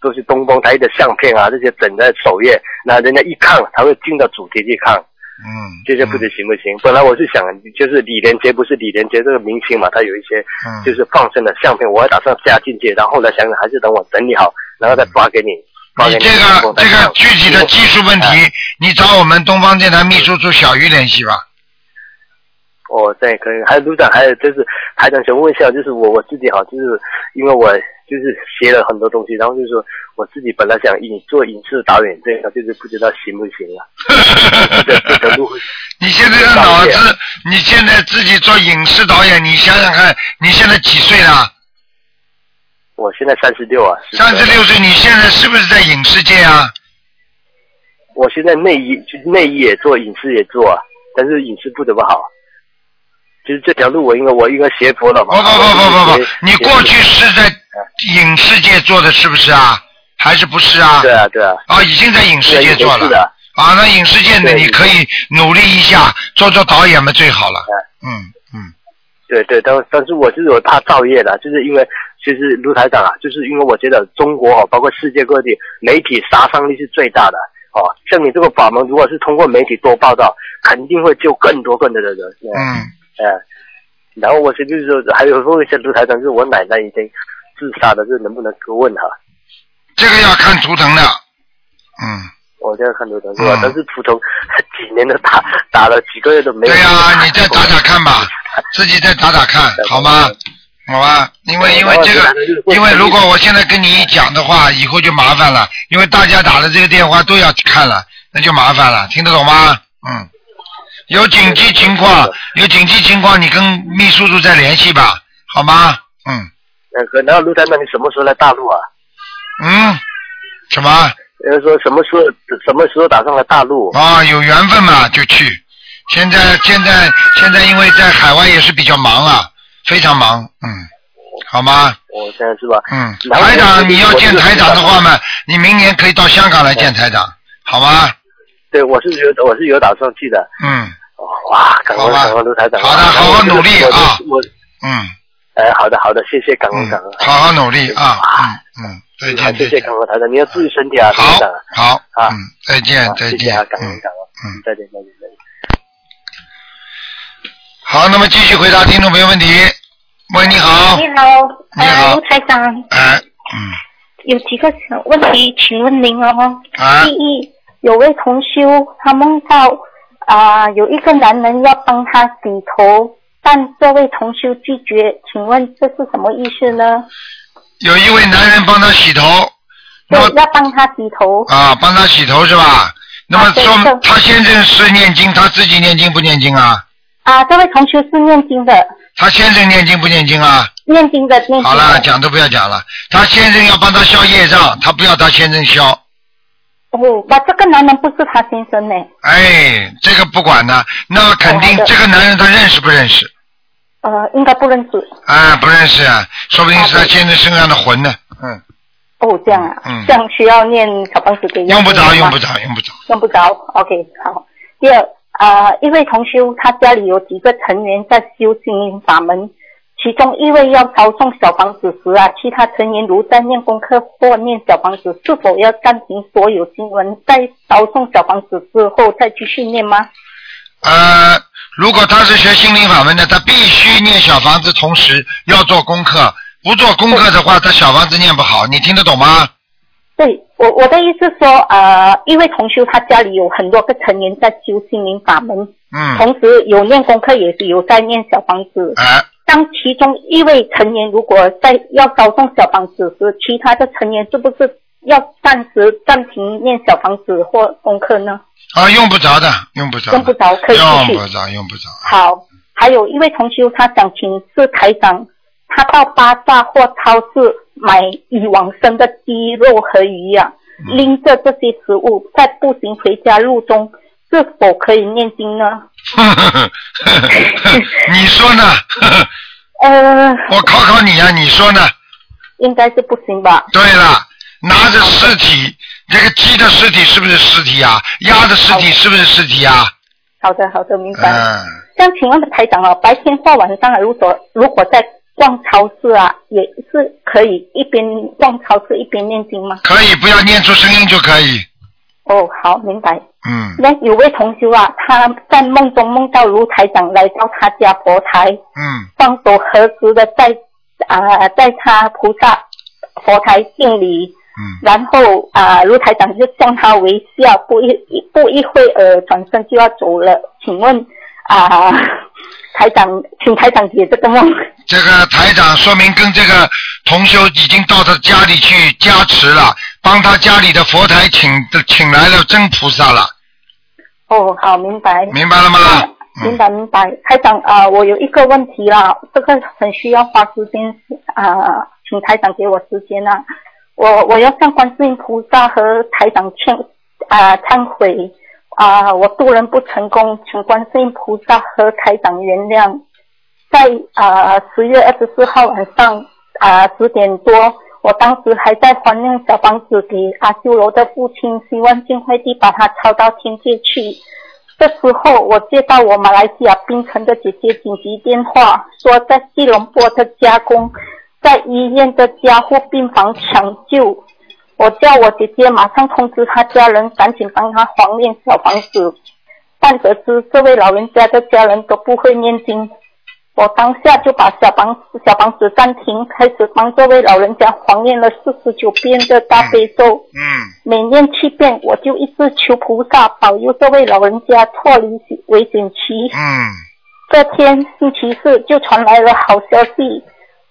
都是东方台的相片啊，这些整在首页，那人家一看，他会进到主题去看。嗯，这些不知行不行？本来我是想，就是李连杰不是李连杰这个明星嘛，他有一些就是放生的相片，我还打算加进去，然后后来想想还是等我整理好，然后再发给你。你这个这个具体的技术问题，你找我们东方电台秘书处小鱼联系吧。哦，对可以。还有卢长，还有就是还想想问一下，就是我我自己哈，就是因为我。就是学了很多东西，然后就是说我自己本来想影做影视导演这个，就是不知道行不行啊。这条路。你现在的脑子，你现在自己做影视导演，你想想看，你现在几岁了？我现在三十六啊。三十六岁，你现在是不是在影视界啊？我现在内衣内衣也做，影视也做啊，但是影视不怎么好。就是这条路，我应该我应该学佛了嘛。不不不不不不，你过去是在影视界做的是不是啊？还是不是啊？对啊对啊。啊，已经在影视界做了。的啊，那影视界呢？你可以努力一下，做做导演嘛，最好了。嗯嗯。对对，但但是我就是我怕造业的，就是因为其实卢台长啊，就是因为我觉得中国哦，包括世界各地媒体杀伤力是最大的哦。像你这个法门，如果是通过媒体多报道，肯定会救更多更多的人。嗯。嗯，然后我是就是说，还有问一下卢台长，就是我奶奶已经自杀了，这能不能问她？这个要看图腾的，嗯。我这样看图腾是吧？但是图腾几年都打打了几个月都没有。对呀，你再打打看吧，自己再打打看好吗？好吧，因为因为这个，因为如果我现在跟你一讲的话，以后就麻烦了，因为大家打的这个电话都要看了，那就麻烦了，听得懂吗？嗯。有紧急情况，有紧急情况，你跟秘书处再联系吧，好吗？嗯。那然后卢台长，你什么时候来大陆啊？嗯。什么？呃，说什么时候什么时候打算来大陆？啊，有缘分嘛就去。现在现在现在因为在海外也是比较忙啊，非常忙，嗯，好吗？我现在是吧？嗯。台长，你要见台长的话嘛，你明年可以到香港来见台长，好吗？对，我是有我是有打算去的。嗯。哇，感恩感恩卢台长。好的，好好努力啊！我嗯。哎，好的好的，谢谢感恩感恩。好好努力啊！嗯嗯，再见。谢谢感恩台长，你要注意身体啊，台长。好。啊，嗯，再见再见。感恩感恩。嗯，再见再见再见。好，那么继续回答听众朋友问题。喂，你好。你好。你好。卢台长。哎。嗯。有几个问题，请问您哦。啊。第一，有位同修，他梦到。啊，有一个男人要帮他洗头，但这位同修拒绝，请问这是什么意思呢？有一位男人帮他洗头，对，要帮他洗头。啊，帮他洗头是吧？那么说是他先生是念经，他自己念经不念经啊？啊，这位同学是念经的，他先生念经不念经啊？念经的，念经的。好了，讲都不要讲了。他先生要帮他消业障，他不要他先生消。哦，那这个男人不是他先生呢？哎，这个不管呢，那肯定这个男人他认识不认识？呃，应该不认识。啊，不认识啊，说不定是他现在身上的魂呢。嗯，哦，这样啊，嗯这样需要念小房子给用不着，用不着，用不着。用不着。OK，好。第二，啊、一位同修他家里有几个成员在修心灵法门，其中一位要操送小房子时啊，其他成员如在念功课或念小房子，是否要暂停所有经文，在操送小房子之后再继续念吗？呃，如果他是学心灵法门的，他必须念小房子，同时要做功课。不做功课的话，他小房子念不好。你听得懂吗？对我我的意思说，呃，一位同修他家里有很多个成员在修心灵法门，嗯，同时有念功课，也是有在念小房子。哎，当其中一位成员如果在要烧送小房子时，其他的成员是不是要暂时暂停念小房子或功课呢？啊，用不着的，用不着。用不着，可以继续。用不着，用不着。好，还有一位同学，他想请示台长，他到巴萨或超市买已往生的鸡肉和鱼呀、嗯拎着这些食物在步行回家路中，是否可以念经呢？你说呢？呃，我考考你啊，你说呢？应该是不行吧？对了，拿着尸体，这个鸡的尸体是不是尸体啊？鸭的尸体是不是尸体啊？好的，好的，明白。嗯，像，请问台长哦，白天或晚上啊，如果如果在逛超市啊，也是可以一边逛超市一边念经吗？可以，不要念出声音就可以。哦，好，明白。嗯那有位同修啊，他在梦中梦到卢台长来到他家佛台，嗯双手合十的在啊、在他菩萨佛台敬礼，嗯，然后啊、卢台长就向他微笑，不一一不一会儿转身就要走了。请问啊、台长，请台长解这个梦。这个台长说明跟这个同修已经到他家里去加持了，帮他家里的佛台请请来了真菩萨了，哦，好，明白。明白了吗？明白明白，台长啊、我有一个问题啦，这个很需要花时间啊、请台长给我时间啊，我我要向观世音菩萨和台长歉啊、忏悔啊、我渡人不成功，请观世音菩萨和台长原谅。在啊十、月二十四号晚上啊十、点多，我当时还在还念小房子给阿修罗的父亲，希望尽快地把他抄到天界去。这时候，我接到我马来西亚槟城的姐姐紧急电话，说在吉隆坡的家公在医院的加护病房抢救。我叫我姐姐马上通知他家人，赶紧帮他黄念小房子。但得知这位老人家的家人都不会念经，我当下就把小房小房子暂停，开始帮这位老人家黄念了四十九遍的大悲咒。嗯每念七遍，我就一直求菩萨保佑这位老人家脱离危险期。嗯这天星期四就传来了好消息，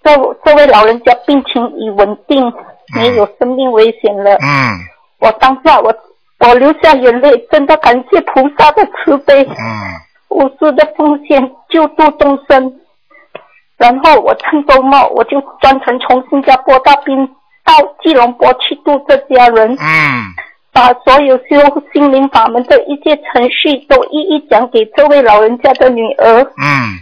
这这位老人家病情已稳定，没有生命危险了。嗯我当下我我流下眼泪，真的感谢菩萨的慈悲，嗯无私的奉献救度众生。然后我趁周末，我就专程从新加坡到宾到吉隆坡去度这家人。嗯把所有修心灵法门的一切程序都一一讲给这位老人家的女儿。嗯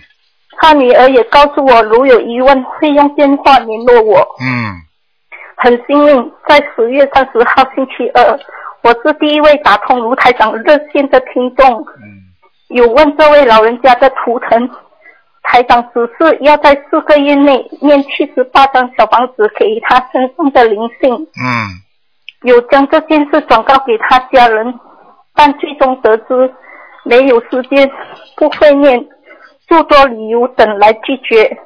他女儿也告诉我，如有疑问会用电话联络我。嗯很幸运，在十月三十号星期二，我是第一位打通卢台长热线的听众。嗯有问这位老人家的图腾，台长指示要在四个月内念七十八张小房子给他身上的灵性。嗯有将这件事转告给他家人，但最终得知没有时间，不会念，诸多理由等来拒绝。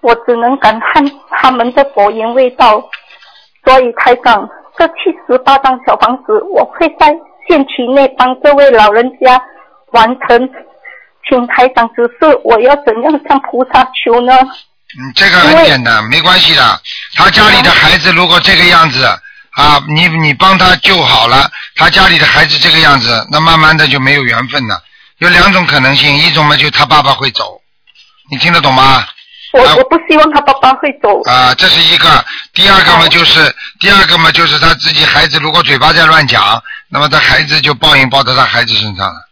我只能感叹他们的佛言未到，所以台长这七十八张小房子，我会在限期内帮这位老人家完成。请台长指示我要怎样向菩萨求呢？嗯，这个很简单，没关系的。他家里的孩子如果这个样子啊，你你帮他救好了，他家里的孩子这个样子，那慢慢的就没有缘分了。有两种可能性，一种嘛就他爸爸会走，你听得懂吗？我我不希望他爸爸会走。啊，这是一个。第二个嘛就是第二个嘛就是他自己孩子如果嘴巴在乱讲，那么他孩子就报应报到他孩子身上了。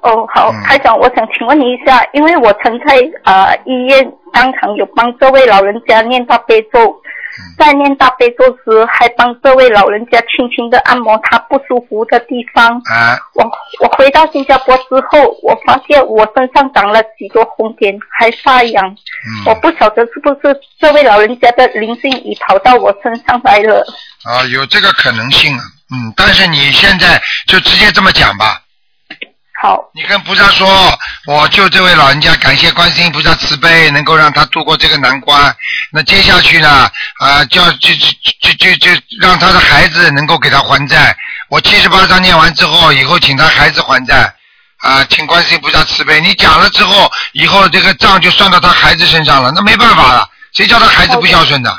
哦，好，台长，我想请问你一下，因为我曾在呃医院当场有帮这位老人家念大悲咒，在念大悲咒时还帮这位老人家轻轻的按摩他不舒服的地方。啊。我我回到新加坡之后，我发现我身上长了许多红点，还发痒。嗯。我不晓得是不是这位老人家的灵性已跑到我身上来了。啊，有这个可能性啊，嗯，但是你现在就直接这么讲吧。好。你跟菩萨说，我救这位老人家，感谢观世音菩萨慈悲，能够让他度过这个难关。那接下去呢，啊，叫就就就就就让他的孩子能够给他还债。我七十八章念完之后，以后请他孩子还债，啊，请观世音菩萨慈悲。你讲了之后，以后这个账就算到他孩子身上了，那没办法了，谁叫他孩子不孝顺的？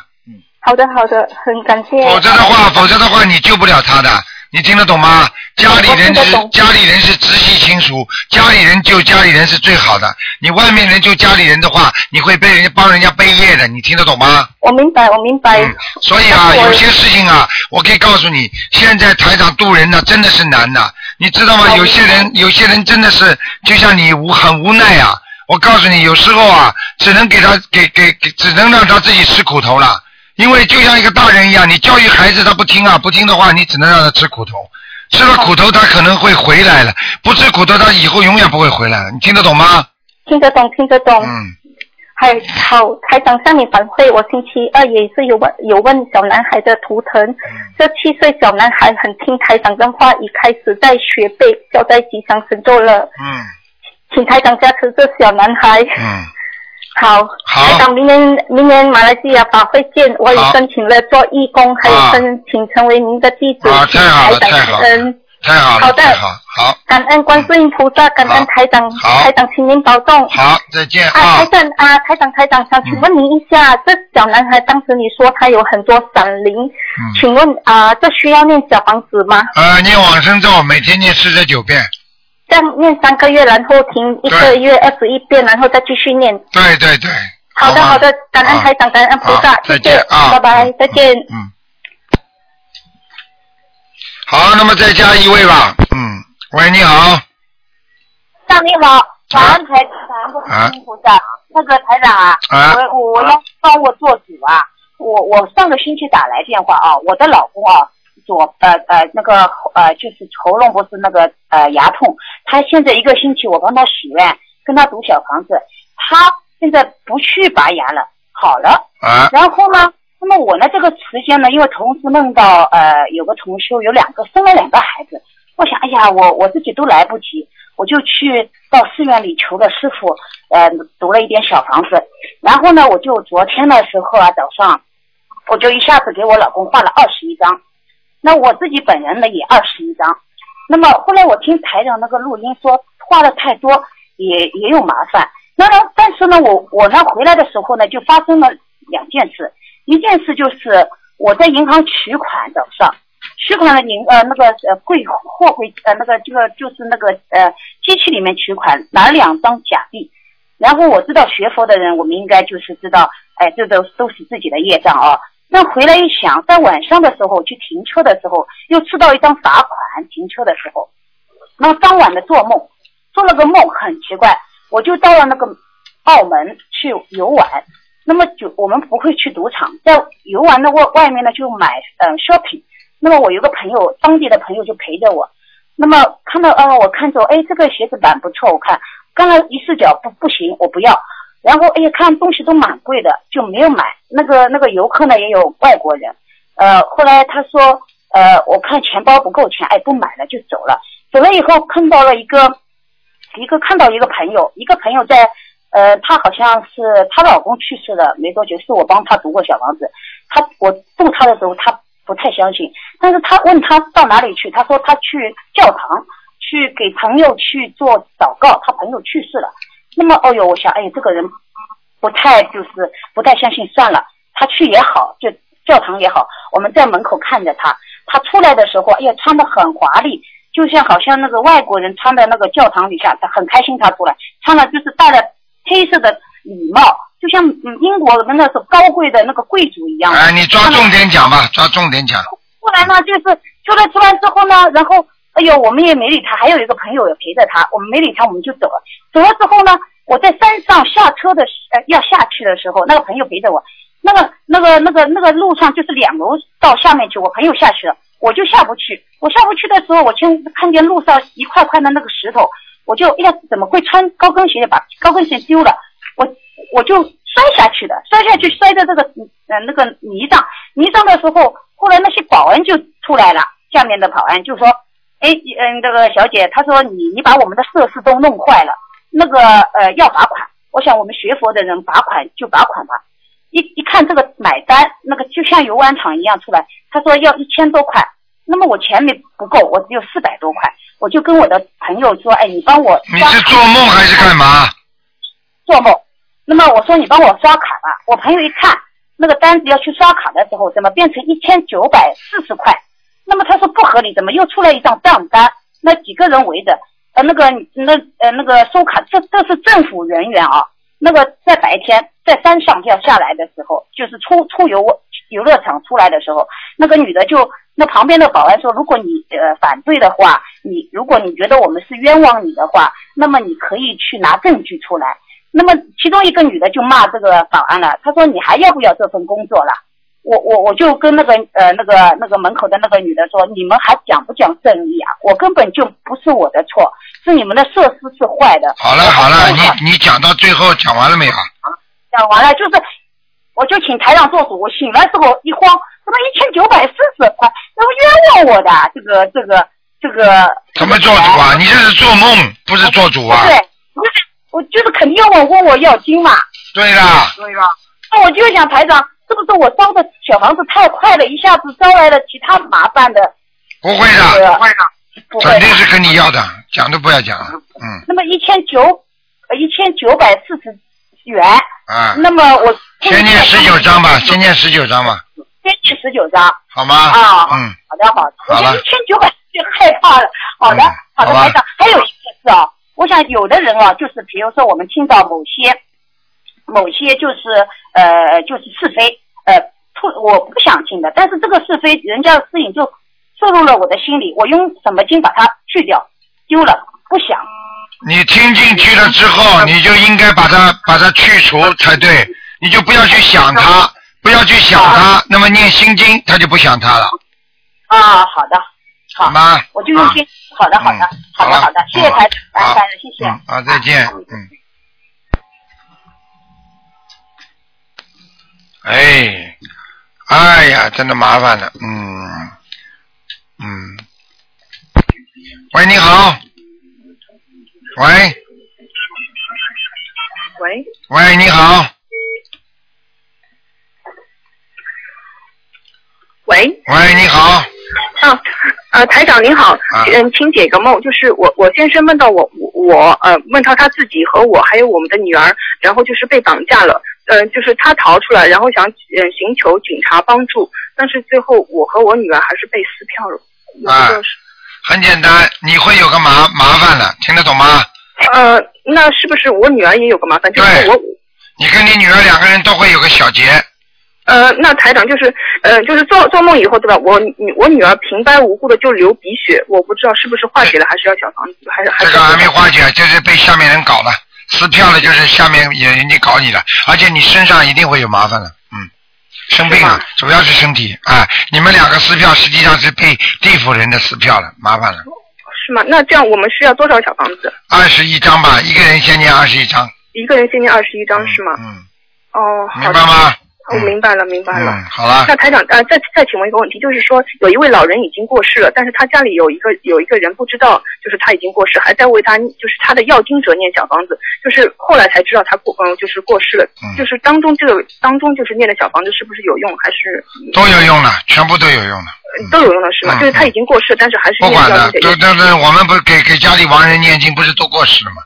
好的，好的，很感谢。否则的话，否则的话，你救不了他的。你听得懂吗？家里人是家里人是直系亲属，家里人救家里人是最好的。你外面人救家里人的话，你会被人家帮人家背业的。你听得懂吗？我明白，我明白。所以啊，有些事情啊，我可以告诉你，现在台长渡人呢，真的是难的。你知道吗？有些人，有些人真的是就像你无很无奈啊。我告诉你，有时候啊，只能给他给给给，只能让他自己吃苦头了。因为就像一个大人一样，你教育孩子他不听啊，不听的话，你只能让他吃苦头。吃了苦头，他可能会回来了；不吃苦头，他以后永远不会回来了。你听得懂吗？听得懂，听得懂。嗯。还好，台长向你反馈，我星期二也是有问有问小男孩的图腾。这七岁小男孩很听台长的话，已开始在学背交代吉祥神咒了。嗯。请台长加持这小男孩。嗯。好，台长，明年明年马来西亚法会见，我也申请了做义工，还有申请成为您的弟子，啊，太好了，太好了，太好了，好的，好，好，感恩观世音菩萨，感恩台长，台长，请您保重。好，再见啊。台长啊，台长，台长，想请问您一下，这小男孩当时你说他有很多闪灵，请问啊，这需要念小房子吗？呃，念往生咒，每天念四十九遍。这样念三个月，然后停一个月二十一遍，然后再继续念。对对对。好的好的，感恩台长，感恩菩萨，再见啊，拜拜，再见。嗯。好，那么再加一位吧。嗯，喂，你好。上你好，感恩台长，感恩菩萨。那个台长啊，我我要帮我做主啊。我我上个星期打来电话啊，我的老公啊。左呃呃那个呃就是喉咙不是那个呃牙痛，他现在一个星期我帮他许愿，跟他读小房子，他现在不去拔牙了，好了。啊。然后呢，那么我呢这个时间呢，因为同时梦到呃有个同修有两个生了两个孩子，我想哎呀我我自己都来不及，我就去到寺院里求了师傅，呃读了一点小房子，然后呢我就昨天的时候啊早上，我就一下子给我老公画了二十一张。那我自己本人呢也二十一张，那么后来我听台长那个录音说画的太多也也有麻烦，那么但是呢我我呢回来的时候呢就发生了两件事，一件事就是我在银行取款早上取款的银呃那个呃柜货柜呃那个这个就是那个呃机器里面取款拿两张假币，然后我知道学佛的人我们应该就是知道哎这都都是自己的业障啊。那回来一想，在晚上的时候去停车的时候，又吃到一张罚款。停车的时候，那当晚的做梦，做了个梦，很奇怪，我就到了那个澳门去游玩。那么就我们不会去赌场，在游玩的外外面呢就买嗯 shopping。那么我有个朋友，当地的朋友就陪着我。那么看到啊，我看着哎这个鞋子版不错，我看刚刚一试脚不不行，我不要。然后哎呀，看东西都蛮贵的，就没有买。那个那个游客呢，也有外国人。呃，后来他说，呃，我看钱包不够钱，哎，不买了就走了。走了以后碰到了一个，一个看到一个朋友，一个朋友在，呃，他好像是她老公去世了没多久，是我帮他读过小房子。他我住他的时候，他不太相信，但是他问他到哪里去，他说他去教堂去给朋友去做祷告，他朋友去世了。那么，哦哟，我想，哎，这个人不太就是不太相信，算了，他去也好，就教堂也好，我们在门口看着他，他出来的时候，哎呀，穿的很华丽，就像好像那个外国人穿的那个教堂底下，他很开心，他出来穿了就是戴了黑色的礼帽，就像嗯英国的那种高贵的那个贵族一样。哎，你抓重点讲吧，抓重点讲。后来呢，就是出来出来之后呢，然后哎呦，我们也没理他，还有一个朋友也陪着他，我们没理他，我们就走了。走了之后呢，我在山上下车的时呃要下去的时候，那个朋友陪着我，那个那个那个那个路上就是两楼到下面去，我朋友下去了，我就下不去。我下不去的时候，我听看见路上一块块的那个石头，我就哎呀，怎么会穿高跟鞋把高跟鞋丢了？我我就摔下去的，摔下去摔在这个呃那个泥上，泥上的时候，后来那些保安就出来了，下面的保安就说，哎嗯这个小姐，她说你你把我们的设施都弄坏了，那个呃要罚款。我想我们学佛的人罚款就罚款吧。一一看这个买单，那个就像游玩场一样出来，他说要一千多块，那么我钱没不够，我只有四百多块，我就跟我的朋友说，哎，你帮我你是做梦还是干嘛？做梦。那么我说你帮我刷卡吧，我朋友一看那个单子要去刷卡的时候，怎么变成一千九百四十块？那么他说不合理，怎么又出来一张账单？那几个人围着，呃，那个那呃那个收卡，这这是政府人员啊。那个在白天在山上要下来的时候，就是出出游游乐场出来的时候，那个女的就那旁边的保安说，如果你呃反对的话，你如果你觉得我们是冤枉你的话，那么你可以去拿证据出来。那么其中一个女的就骂这个保安了，她说你还要不要这份工作了？我我我就跟那个呃那个那个门口的那个女的说，你们还讲不讲正义啊？我根本就不是我的错，是你们的设施是坏的。好了好了，你你讲到最后讲完了没有？讲完了，就是我就请台长做主，我醒来之后一慌，怎么一千九百四十块？那不冤枉我的这个这个这个。怎么做主啊？你这是做梦，不是做主啊？对，不是，我就是肯定要问问我要金嘛。对啦。对啦。那我就想台长，是不是我烧的小房子太快了，一下子招来了其他麻烦的？不会的，不会的。肯定是跟你要的，讲都不要讲了，嗯。那么一千九，呃一千九百四十元。啊。那么我。先念十九张吧，先念十九张吧。先念十九张。好吗？啊。嗯。好的，好的。好了。一千九百就害怕了。好的，好的，台长。还有一件事啊，我想有的人啊，就是比如说我们听到某些。某些就是呃就是是非呃不我不想听的，但是这个是非人家的事情就摄入了我的心里，我用什么经把它去掉丢了不想。你听进去了之后，你就应该把它把它去除才对，你就不要去想它，不要去想它，那么念心经他就不想它了。啊，好的，好。吗？我就用心，好的，好的，好的，好的，谢谢台长，拜拜了，谢谢。啊，再见，嗯。哎，哎呀，真的麻烦了，嗯，嗯。喂，你好。喂。喂。喂，你好。喂。喂，你好。啊，呃，台长您好，嗯，请解个梦，就是我我先生梦到我我呃梦到他自己和我还有我们的女儿，然后就是被绑架了。嗯，就是他逃出来，然后想嗯寻求警察帮助，但是最后我和我女儿还是被撕票了。啊，很简单，你会有个麻麻烦的，听得懂吗？呃，那是不是我女儿也有个麻烦？就是我，你跟你女儿两个人都会有个小结。呃，那台长就是呃，就是做做梦以后对吧？我女我女儿平白无故的就流鼻血，我不知道是不是化解了，还是要小房子，还是还是。这个还没化解，就是被下面人搞了。撕票了，就是下面也人家搞你了，而且你身上一定会有麻烦了，嗯，生病了，主要是身体啊。你们两个撕票实际上是被地府人的撕票了，麻烦了。是吗？那这样我们需要多少小房子？二十一张吧，一个人先念二十一张。一个人先念二十一张是吗？嗯。哦，明白吗？我明白了，明白了。嗯，好了。那台长，呃，再再请问一个问题，就是说有一位老人已经过世了，但是他家里有一个有一个人不知道，就是他已经过世，还在为他就是他的要经者念小房子，就是后来才知道他过嗯就是过世了，嗯就是当中这个当中就是念的小房子是不是有用，还是都有用的，全部都有用的。都有用的是吗？嗯就是他已经过世，但是还是不管的，对对对，我们不是给给家里亡人念经，不是都过世了吗？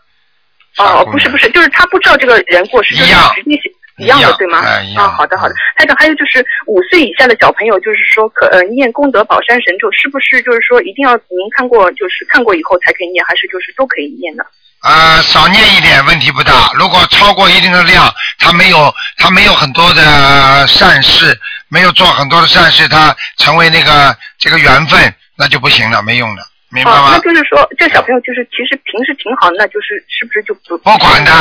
哦，不是不是，就是他不知道这个人过世，就是直接写一样的对吗？哎，一样。啊，好的好的。台长，还有就是五岁以下的小朋友，就是说可呃念功德宝山神咒，是不是就是说一定要您看过，就是看过以后才可以念，还是就是都可以念的？呃，少念一点问题不大。如果超过一定的量，他没有他没有很多的善事，没有做很多的善事，他成为那个这个缘分，那就不行了，没用了，明白哦，吗那？就是说这小朋友就是其实平时挺好，那就是是不是就不不管的，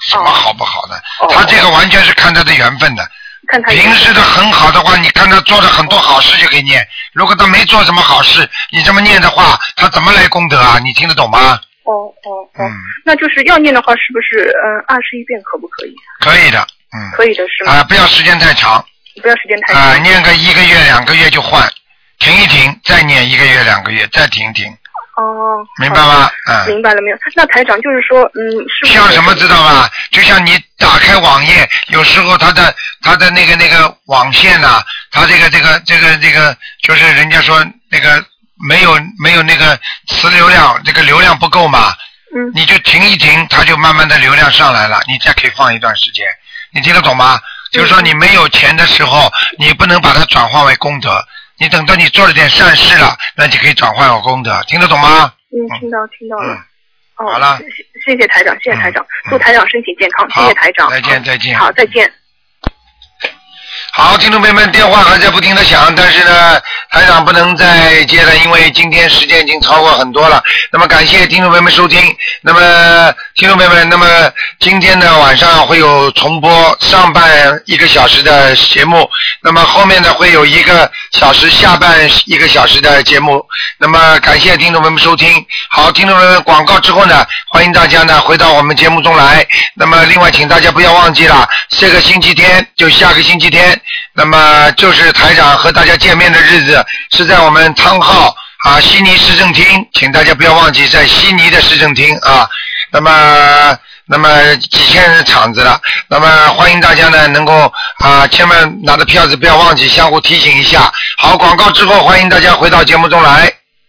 什么好不好的，哦他这个完全是看他的缘分的。看他平时的很好的话，你看他做了很多好事就可以念；如果他没做什么好事，你这么念的话，他怎么来功德啊？你听得懂吗？哦哦哦，嗯，那就是要念的话，是不是嗯二十一遍可不可以？可以的，嗯。可以的是吗？啊，不要时间太长不要时间太长啊，长。念个一个月、两个月就换，停一停，再念一个月、两个月，再停一停，哦，明白吗？嗯。明白了没有？那台长就是说，嗯，是像什么知道吧？就像你打开网页，有时候它的它的那个那个网线呐、它这个这个这个这个，就是人家说那个没有没有那个磁流量，这个流量不够嘛，嗯，你就停一停，它就慢慢的流量上来了，你再可以放一段时间，你听得懂吗？就是说你没有钱的时候，你不能把它转化为功德，你等到你做了点善事了，那就可以转换有功德，听得懂吗？嗯，听到听到了。哦，好了谢谢，谢谢台长，谢谢台长，祝台长身体健康，谢谢台长。再见再见好，再见。好，听众朋友们，电话还在不停的响，但是呢，台长不能再接了，因为今天时间已经超过很多了。那么感谢听众朋友们收听。那么听众朋友们，那么今天呢晚上会有重播上半一个小时的节目，那么后面呢会有一个小时下半一个小时的节目。那么感谢听众朋友们收听。好，听众朋友们，广告之后呢，欢迎大家呢回到我们节目中来。那么另外，请大家不要忘记了，这个星期天就下个星期天，那么就是台长和大家见面的日子，是在我们汤号啊悉尼市政厅，请大家不要忘记在悉尼的市政厅啊。那么。那么几千人的场子了，那么欢迎大家呢能够啊，千万拿着票子不要忘记相互提醒一下。好，广告之后欢迎大家回到节目中来。